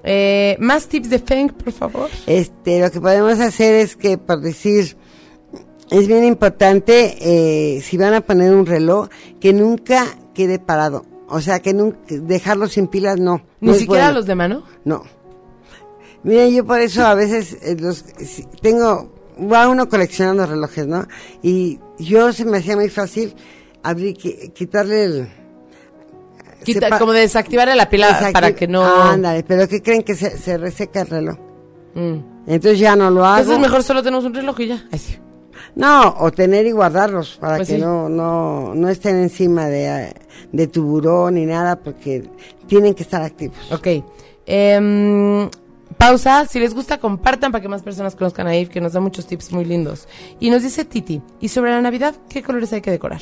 Eh, más tips de Feng, por favor. Este, lo que podemos hacer es que, por decir, es bien importante, eh, si van a poner un reloj, que nunca quede parado. O sea, que nunca, dejarlo sin pilas, no. Ni no siquiera bueno. los de mano. No. Miren, yo por eso a veces eh, los tengo, va uno coleccionando relojes, ¿no? Y yo se me hacía muy fácil abrir, qui- quitarle el... Quita- sepa- como desactivar la pila para que no. Ándale, pero ¿qué creen que se, se reseca el reloj? Mm. Entonces ya no lo hago. Entonces mejor solo tenemos un reloj y ya. Ay, sí. No, o tener y guardarlos para Pues que sí. no, no, no estén encima de, de tu buró ni nada porque tienen que estar activos. Ok. Em, pausa. Si les gusta, compartan para que más personas conozcan a Eve, que nos da muchos tips muy lindos. Y nos dice Titi, ¿y sobre la Navidad qué colores hay que decorar?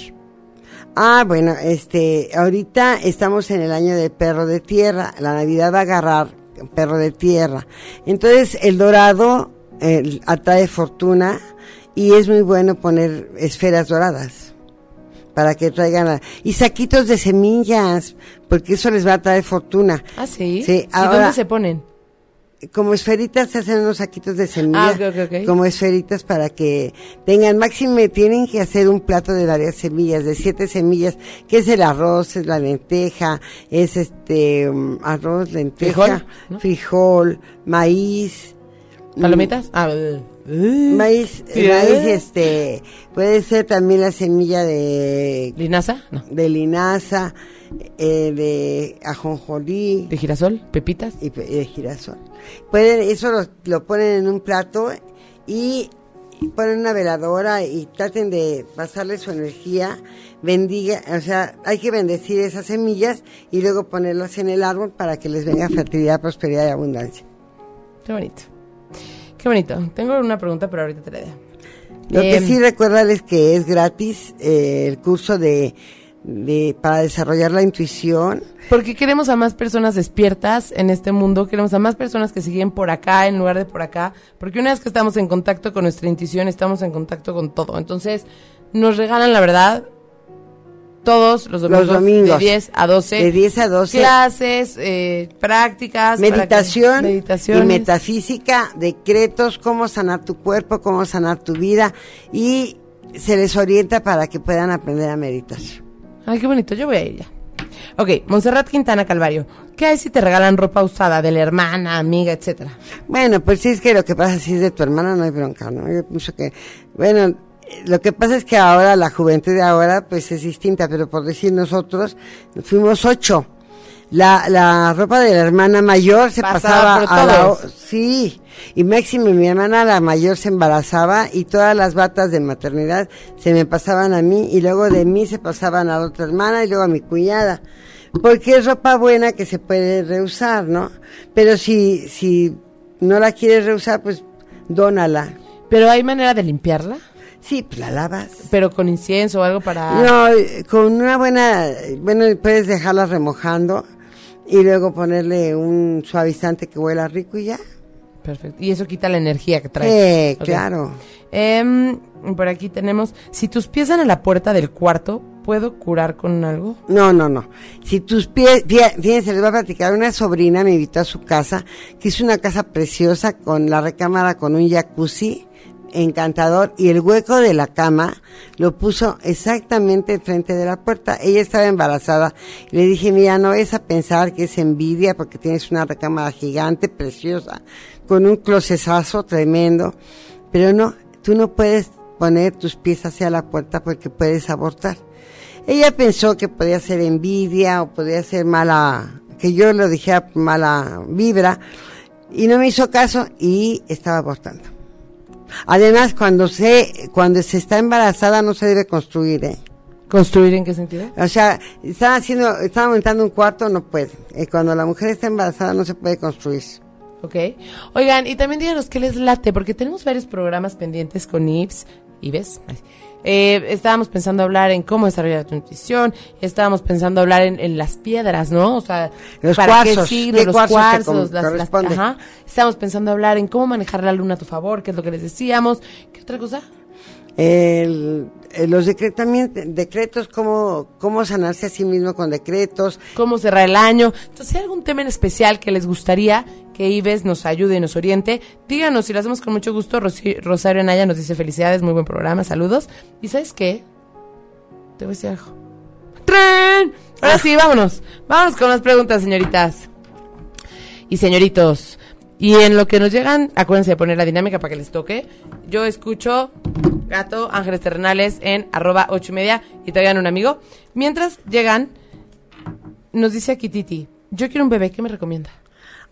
Ah, bueno, este, ahorita estamos en el año de perro de tierra. La Navidad va a agarrar perro de tierra. Entonces, el dorado eh, atrae fortuna y es muy bueno poner esferas doradas para que traigan la- y saquitos de semillas, porque eso les va a traer fortuna. Ah, sí. Sí, ¿Y ahora- dónde se ponen? Como esferitas se hacen unos saquitos de semilla, Ah, ok, ok, ok. como esferitas para que tengan máxime, tienen que hacer un plato de varias semillas, de siete semillas, que es el arroz, es la lenteja, es este mm, arroz, lenteja, Frijol, ¿no? frijol, maíz, ¿Palomitas? Ah, uh, maíz, Sí, maíz, ¿eh? este, puede ser también la semilla de, ¿Linaza? No. de linaza, eh, de ajonjolí, ¿De girasol? ¿Pepitas? y pe- de girasol. Pueden, eso lo, lo ponen en un plato y ponen una veladora y traten de pasarle su energía, bendiga, o sea, hay que bendecir esas semillas y luego ponerlas en el árbol para que les venga fertilidad, prosperidad y abundancia. Qué bonito. Qué bonito. Tengo una pregunta, pero ahorita te la digo. Lo que Em, sí recuérdales que es gratis eh, el curso de, de para desarrollar la intuición. Porque queremos a más personas despiertas en este mundo, queremos a más personas que siguen por acá en lugar de por acá, porque una vez que estamos en contacto con nuestra intuición, estamos en contacto con todo. Entonces, nos regalan la verdad todos los domingos, domingos. de 10 a 12. De 10 a 12. Clases, eh, prácticas. Meditación y metafísica, decretos, cómo sanar tu cuerpo, cómo sanar tu vida y se les orienta para que puedan aprender a meditar. Ay, qué bonito, yo voy a ir ya. Ok, Montserrat Quintana Calvario. ¿Qué hay si te regalan ropa usada de la hermana, amiga, etcétera? Bueno, pues sí es que lo que pasa si es de tu hermana no hay bronca, ¿no? Yo pienso que, bueno, lo que pasa es que ahora la juventud de ahora pues es distinta, pero por decir nosotros fuimos ocho. La, la ropa de la hermana mayor se Pasaba a la sí, y máximo mi hermana la mayor se embarazaba y todas las batas de maternidad se me pasaban a mí y luego de mí se pasaban a la otra hermana y luego a mi cuñada. Porque es ropa buena que se puede reusar, ¿no? Pero si, si no la quieres reusar, pues dónala. Pero hay manera de limpiarla, Sí, pues la lavas. pero con incienso o algo para... No, eh, con una buena, bueno, puedes dejarla remojando y luego ponerle un suavizante que huela rico y ya. Perfecto. Y eso quita la energía que trae. Eh, claro. Em, por aquí tenemos, si tus pies dan a la puerta del cuarto, ¿puedo curar con algo? No, no, no. Si tus pies, fí- fíjense, les voy a platicar, una sobrina me invitó a su casa, que es una casa preciosa con la recámara con un jacuzzi encantador y el hueco de la cama lo puso exactamente enfrente de la puerta. Ella estaba embarazada. Le dije, mira, no es a pensar que es envidia porque tienes una recámara gigante, preciosa, con un closesazo tremendo. Pero no, tú no puedes poner tus pies hacia la puerta porque puedes abortar. Ella pensó que podía ser envidia o podía ser mala, que yo lo dijera mala vibra, y no me hizo caso y estaba abortando. Además, cuando se, cuando se está embarazada no se debe construir, ¿eh? ¿Construir en qué sentido? O sea, están haciendo, están aumentando un cuarto, no puede. Eh, cuando la mujer está embarazada no se puede construir. Ok. Oigan, y también díganos qué les late, porque tenemos varios programas pendientes con Ives. Ives. Eh, estábamos pensando hablar en cómo desarrollar tu intuición, estábamos pensando hablar en, en las piedras, ¿no? O sea, Los para qué cuarzos, signos, los cuarzos las, las- ajá. Estábamos pensando hablar en cómo manejar la luna a tu favor, que es lo que les decíamos. ¿Qué otra cosa? El, eh, los decretos, cómo, cómo sanarse a sí mismo con decretos, cómo cerrar el año. Entonces, si hay algún tema en especial que les gustaría que Ives nos ayude y nos oriente, díganos y lo hacemos con mucho gusto. Rosario Anaya nos dice felicidades, muy buen programa, saludos. ¿Y sabes qué? Te voy a decir algo. ¡Tren! Ahora sí, vámonos. Vámonos con las preguntas, señoritas. Y señoritos. Y en lo que nos llegan, acuérdense de poner la dinámica para que les toque. Yo escucho Gato Ángeles Terrenales en arroba ocho y media y traigan un amigo. Mientras llegan, nos dice aquí Titi, yo quiero un bebé, ¿qué me recomienda?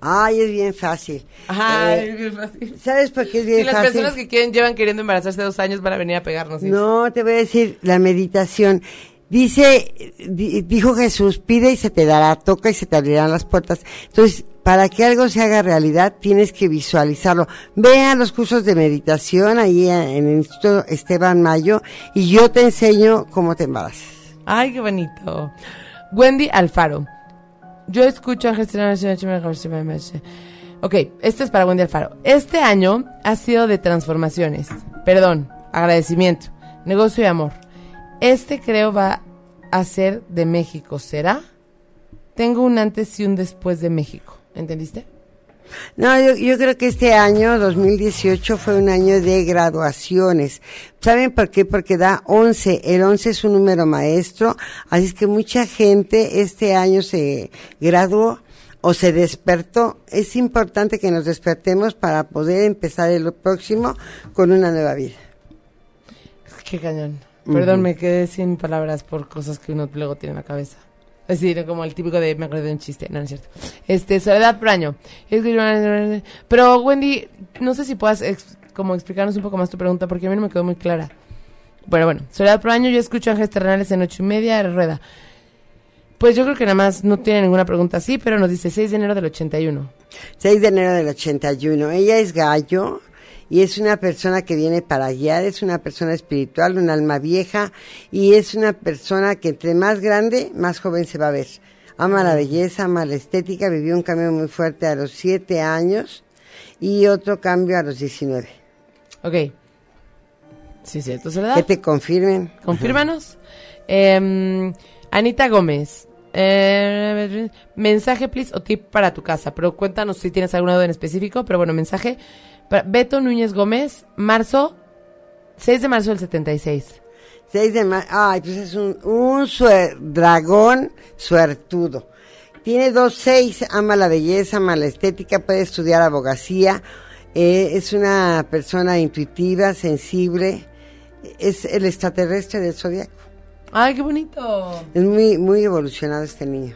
Ay, es bien fácil. Ajá, Eh, es bien fácil. ¿Sabes por qué es bien Si las fácil? personas que quieren, llevan queriendo embarazarse dos años van a venir a pegarnos. ¿sí? No, te voy a decir la meditación. Dice, di- dijo Jesús, pide y se te dará, toca y se te abrirán las puertas. Entonces, para que algo se haga realidad, tienes que visualizarlo. Ve a los cursos de meditación ahí en el Instituto Esteban Mayo y yo te enseño cómo te embarazas. Ay, qué bonito. Wendy Alfaro. Yo escucho a. Ok, este es para Wendy Alfaro. Este año ha sido de transformaciones. Perdón, agradecimiento, negocio y amor. Este creo va a ser de México, ¿será? Tengo un antes y un después de México. ¿Entendiste? No, yo, yo creo que este año, 2018, fue un año de graduaciones. ¿Saben por qué? Porque da 11. El 11 es un número maestro. Así es que mucha gente este año se graduó o se despertó. Es importante que nos despertemos para poder empezar el próximo con una nueva vida. Qué cañón. Perdón, me quedé sin palabras por cosas que uno luego tiene en la cabeza. Es decir, como el típico de me acordé de un chiste. No, no es cierto. Este, Soledad Praño. Pero, Wendy, no sé si puedas como explicarnos un poco más tu pregunta, porque a mí no me quedó muy clara. Bueno, bueno. Soledad Praño, yo escucho Ángeles Terrenales en ocho y media rueda. Pues yo creo que nada más no tiene ninguna pregunta así, pero nos dice 6 de enero del 81. 6 de enero del 81. Ella es gallo y es una persona que viene para guiar, es una persona espiritual, un alma vieja y es una persona que entre más grande, más joven se va a ver. Ama la belleza, ama la estética, vivió un cambio muy fuerte a los siete años y otro cambio a los 19. Ok. Sí, cierto, Soledad. Que te confirmen. Confírmanos. Eh, Anita Gómez. Eh, mensaje, please, o tip para tu casa. Pero cuéntanos si tienes alguna duda en específico. Pero bueno, mensaje. Beto Núñez Gómez, marzo, 6 de marzo del 76. 6 de marzo. Ay, pues es un, un suer- dragón suertudo. Tiene dos seis, ama la belleza, ama la estética, puede estudiar abogacía. eh, es una persona intuitiva, sensible. Es el extraterrestre del zodiaco. Ay, qué bonito. Es muy, muy evolucionado este niño.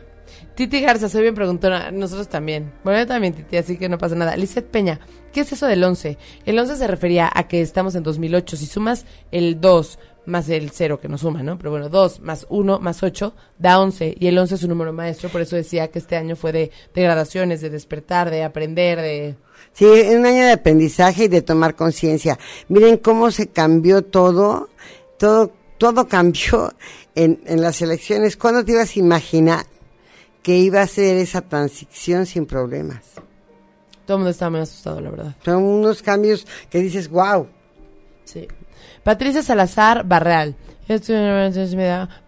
Titi Garza, soy bien preguntona. Nosotros también. Bueno, yo también, Titi, así que no pasa nada. Lizeth Peña, ¿qué es eso del 11? El 11 se refería a que estamos en 2008. Si sumas el 2 más el 0 que nos suma, ¿no? Pero bueno, 2 más 1 más 8 da 11. Y el 11 es un número maestro. Por eso decía que este año fue de, de gradaciones, de despertar, de aprender, de... Sí, es un año de aprendizaje y de tomar conciencia. Miren cómo se cambió todo, todo, todo cambió en, en las elecciones. ¿Cuándo te ibas a imaginar que iba a ser esa transición sin problemas? Todo el mundo estaba muy asustado, la verdad. Son unos cambios que dices, wow. Sí. Patricia Salazar Barreal.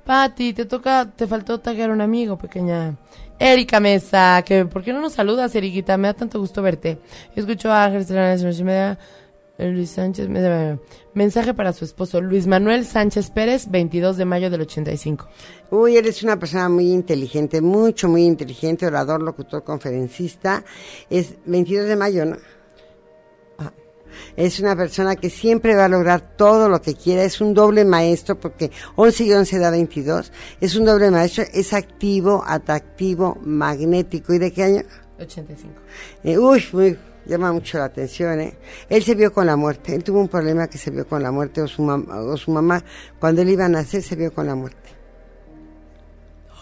Pati, te toca, te faltó taggear a un amigo, pequeña. Erika Mesa, que ¿por qué no nos saludas, Eriquita? Me da tanto gusto verte. Escucho a la emergencia media. eh, Luis Sánchez, me- mensaje para su esposo, Luis Manuel Sánchez Pérez, 22 de mayo del 85. Uy, eres una persona muy inteligente, mucho, muy inteligente, orador, locutor, conferencista. Es 22 de mayo, ¿no? Ah. Es una persona que siempre va a lograr todo lo que quiera. Es un doble maestro porque 11 y 11 da 22. Es un doble maestro. Es activo, atractivo, magnético. ¿Y de qué año? 85. Eh, uy, muy, llama mucho la atención, ¿eh? Él se vio con la muerte. Él tuvo un problema que se vio con la muerte o su, mam- o su mamá. Cuando él iba a nacer se vio con la muerte.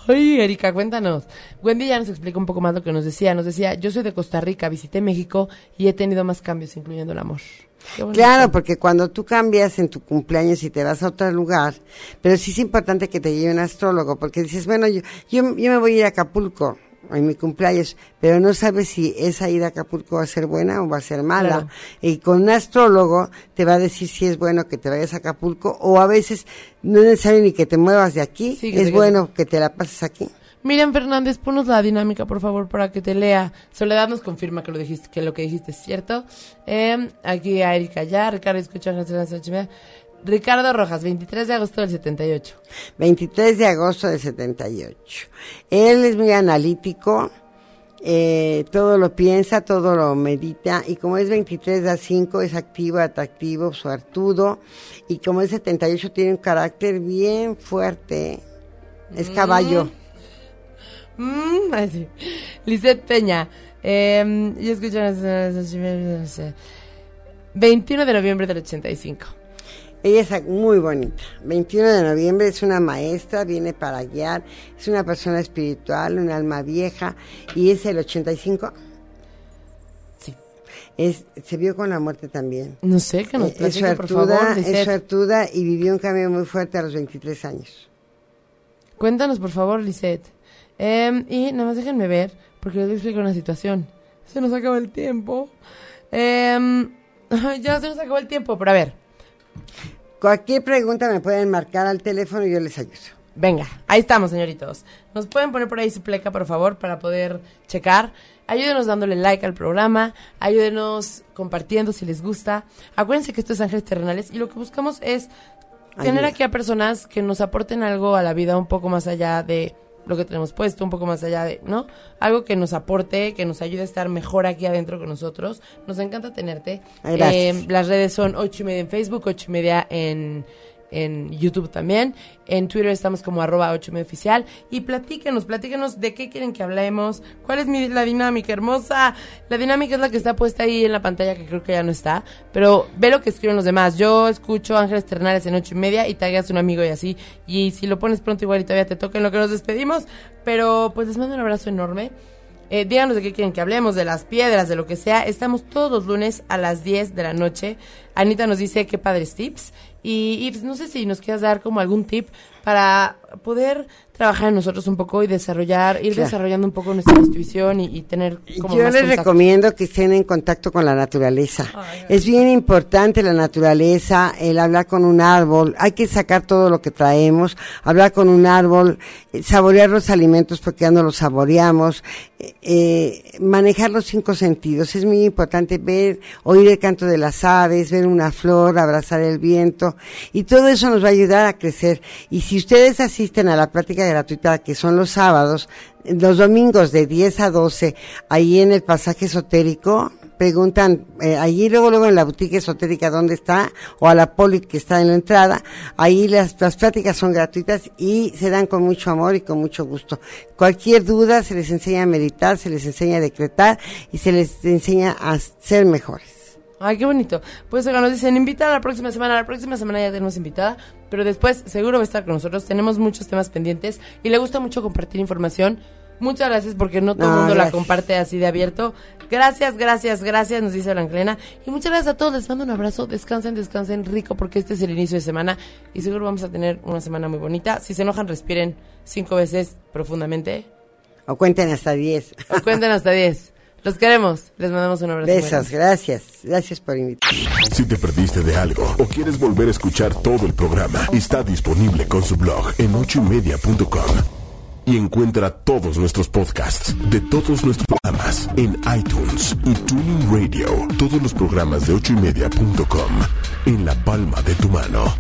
Ay, Erika, cuéntanos. Wendy ya nos explica un poco más lo que nos decía. Nos decía, yo soy de Costa Rica, visité México y he tenido más cambios, incluyendo el amor. Claro, porque cuando tú cambias en tu cumpleaños y te vas a otro lugar, pero sí es importante que te lleve un astrólogo, porque dices, bueno, yo, yo, yo me voy a ir a Acapulco en mi cumpleaños, pero no sabes si esa ida a Acapulco va a ser buena o va a ser mala. Claro. Y con un astrólogo te va a decir si es bueno que te vayas a Acapulco o a veces no es necesario ni que te muevas de aquí, Sí, es bueno que te la pases aquí. Miriam Fernández, ponos la dinámica, por favor, para que te lea. Soledad nos confirma que lo dijiste, que lo que dijiste es cierto. Eh, aquí a Erika ya, Ricardo escucha Ricardo Rojas, 23 de agosto del 78. 23 de agosto del 78. Él es muy analítico, eh, todo lo piensa, todo lo medita, y como es 23 a 5, es activo, atractivo, suertudo, y como es 78, tiene un carácter bien fuerte. Es caballo. Mm, ay, sí. Lisette Peña, eh, yo escucho 21 de noviembre del 85. Ella es muy bonita. 21 de noviembre es una maestra, viene para guiar, es una persona espiritual, un alma vieja, y es el 85. Sí. Es, se vio con la muerte también. No sé, que nos Eh, es platique, por suertuda, favor, es suertuda y vivió un cambio muy fuerte a los 23 años. Cuéntanos, por favor, Lisette. Eh, y nada más déjenme ver, porque les voy a explicar una situación. Se nos acaba el tiempo. Eh, ya se nos acabó el tiempo, pero a ver. Cualquier pregunta me pueden marcar al teléfono y yo les ayudo. Venga, ahí estamos, señoritos. Nos pueden poner por ahí su pleca, por favor, para poder checar. Ayúdenos dándole like al programa, ayúdenos compartiendo si les gusta. Acuérdense que esto es Ángeles Terrenales y lo que buscamos es tener aquí a personas que nos aporten algo a la vida un poco más allá de lo que tenemos puesto, un poco más allá de, ¿no? Algo que nos aporte, que nos ayude a estar mejor aquí adentro con nosotros. Nos encanta tenerte. Gracias. Eh, las redes son ocho y media en Facebook, ocho y media en, en YouTube también. En Twitter estamos como arroba ocho y media oficial. Y platíquenos, platíquenos de qué quieren que hablemos. ¿Cuál es la dinámica hermosa? La dinámica es la que está puesta ahí en la pantalla, que creo que ya no está. Pero ve lo que escriben los demás. Yo escucho Ángeles Ternales en ocho y media y tagueas a un amigo y así. Y si lo pones pronto igual y todavía te toca en lo que nos despedimos. Pero pues les mando un abrazo enorme. Eh, díganos de qué quieren que hablemos, de las piedras, de lo que sea. Estamos todos los lunes a las 10 de la noche. Anita nos dice qué padres tips. Y, y, pues, no sé si nos quieras dar como algún tip para poder trabajar en nosotros un poco y desarrollar, ir Claro. desarrollando un poco nuestra intuición y, y tener como Yo más les contacto. recomiendo que estén en contacto con la naturaleza. Ay, es bien importante la naturaleza, el hablar con un árbol. Hay que sacar todo lo que traemos, hablar con un árbol, eh, saborear los alimentos porque ya no los saboreamos, eh, eh, manejar los cinco sentidos. Es muy importante ver, oír el canto de las aves, ver una flor, abrazar el viento y todo eso nos va a ayudar a crecer. Y si ustedes asisten a la plática gratuita que son los sábados, los domingos de 10 a 12, ahí en el pasaje esotérico, preguntan, eh, allí luego, luego en la boutique esotérica dónde está, o a la poli que está en la entrada, ahí las, las pláticas son gratuitas y se dan con mucho amor y con mucho gusto. Cualquier duda se les enseña a meditar, se les enseña a decretar y se les enseña a ser mejores. Ay, qué bonito. Pues oigan, nos dicen, invita a la próxima semana. La próxima semana ya tenemos invitada, pero después seguro va a estar con nosotros. Tenemos muchos temas pendientes y le gusta mucho compartir información. Muchas gracias porque no todo el No, mundo la comparte así de abierto. Gracias, gracias, gracias, nos dice Blanclena. Y muchas gracias a todos. Les mando un abrazo. Descansen, descansen rico porque este es el inicio de semana y seguro vamos a tener una semana muy bonita. Si se enojan, respiren cinco veces profundamente O cuenten hasta 10. o cuenten hasta diez. Los queremos. Les mandamos un abrazo. Besos, gracias. Gracias por invitarme. Si te perdiste de algo o quieres volver a escuchar todo el programa, está disponible con su blog en ochoymedia.com. Y encuentra todos nuestros podcasts de todos nuestros programas en iTunes y Tuning Radio. Todos los programas de ochoymedia.com en la palma de tu mano.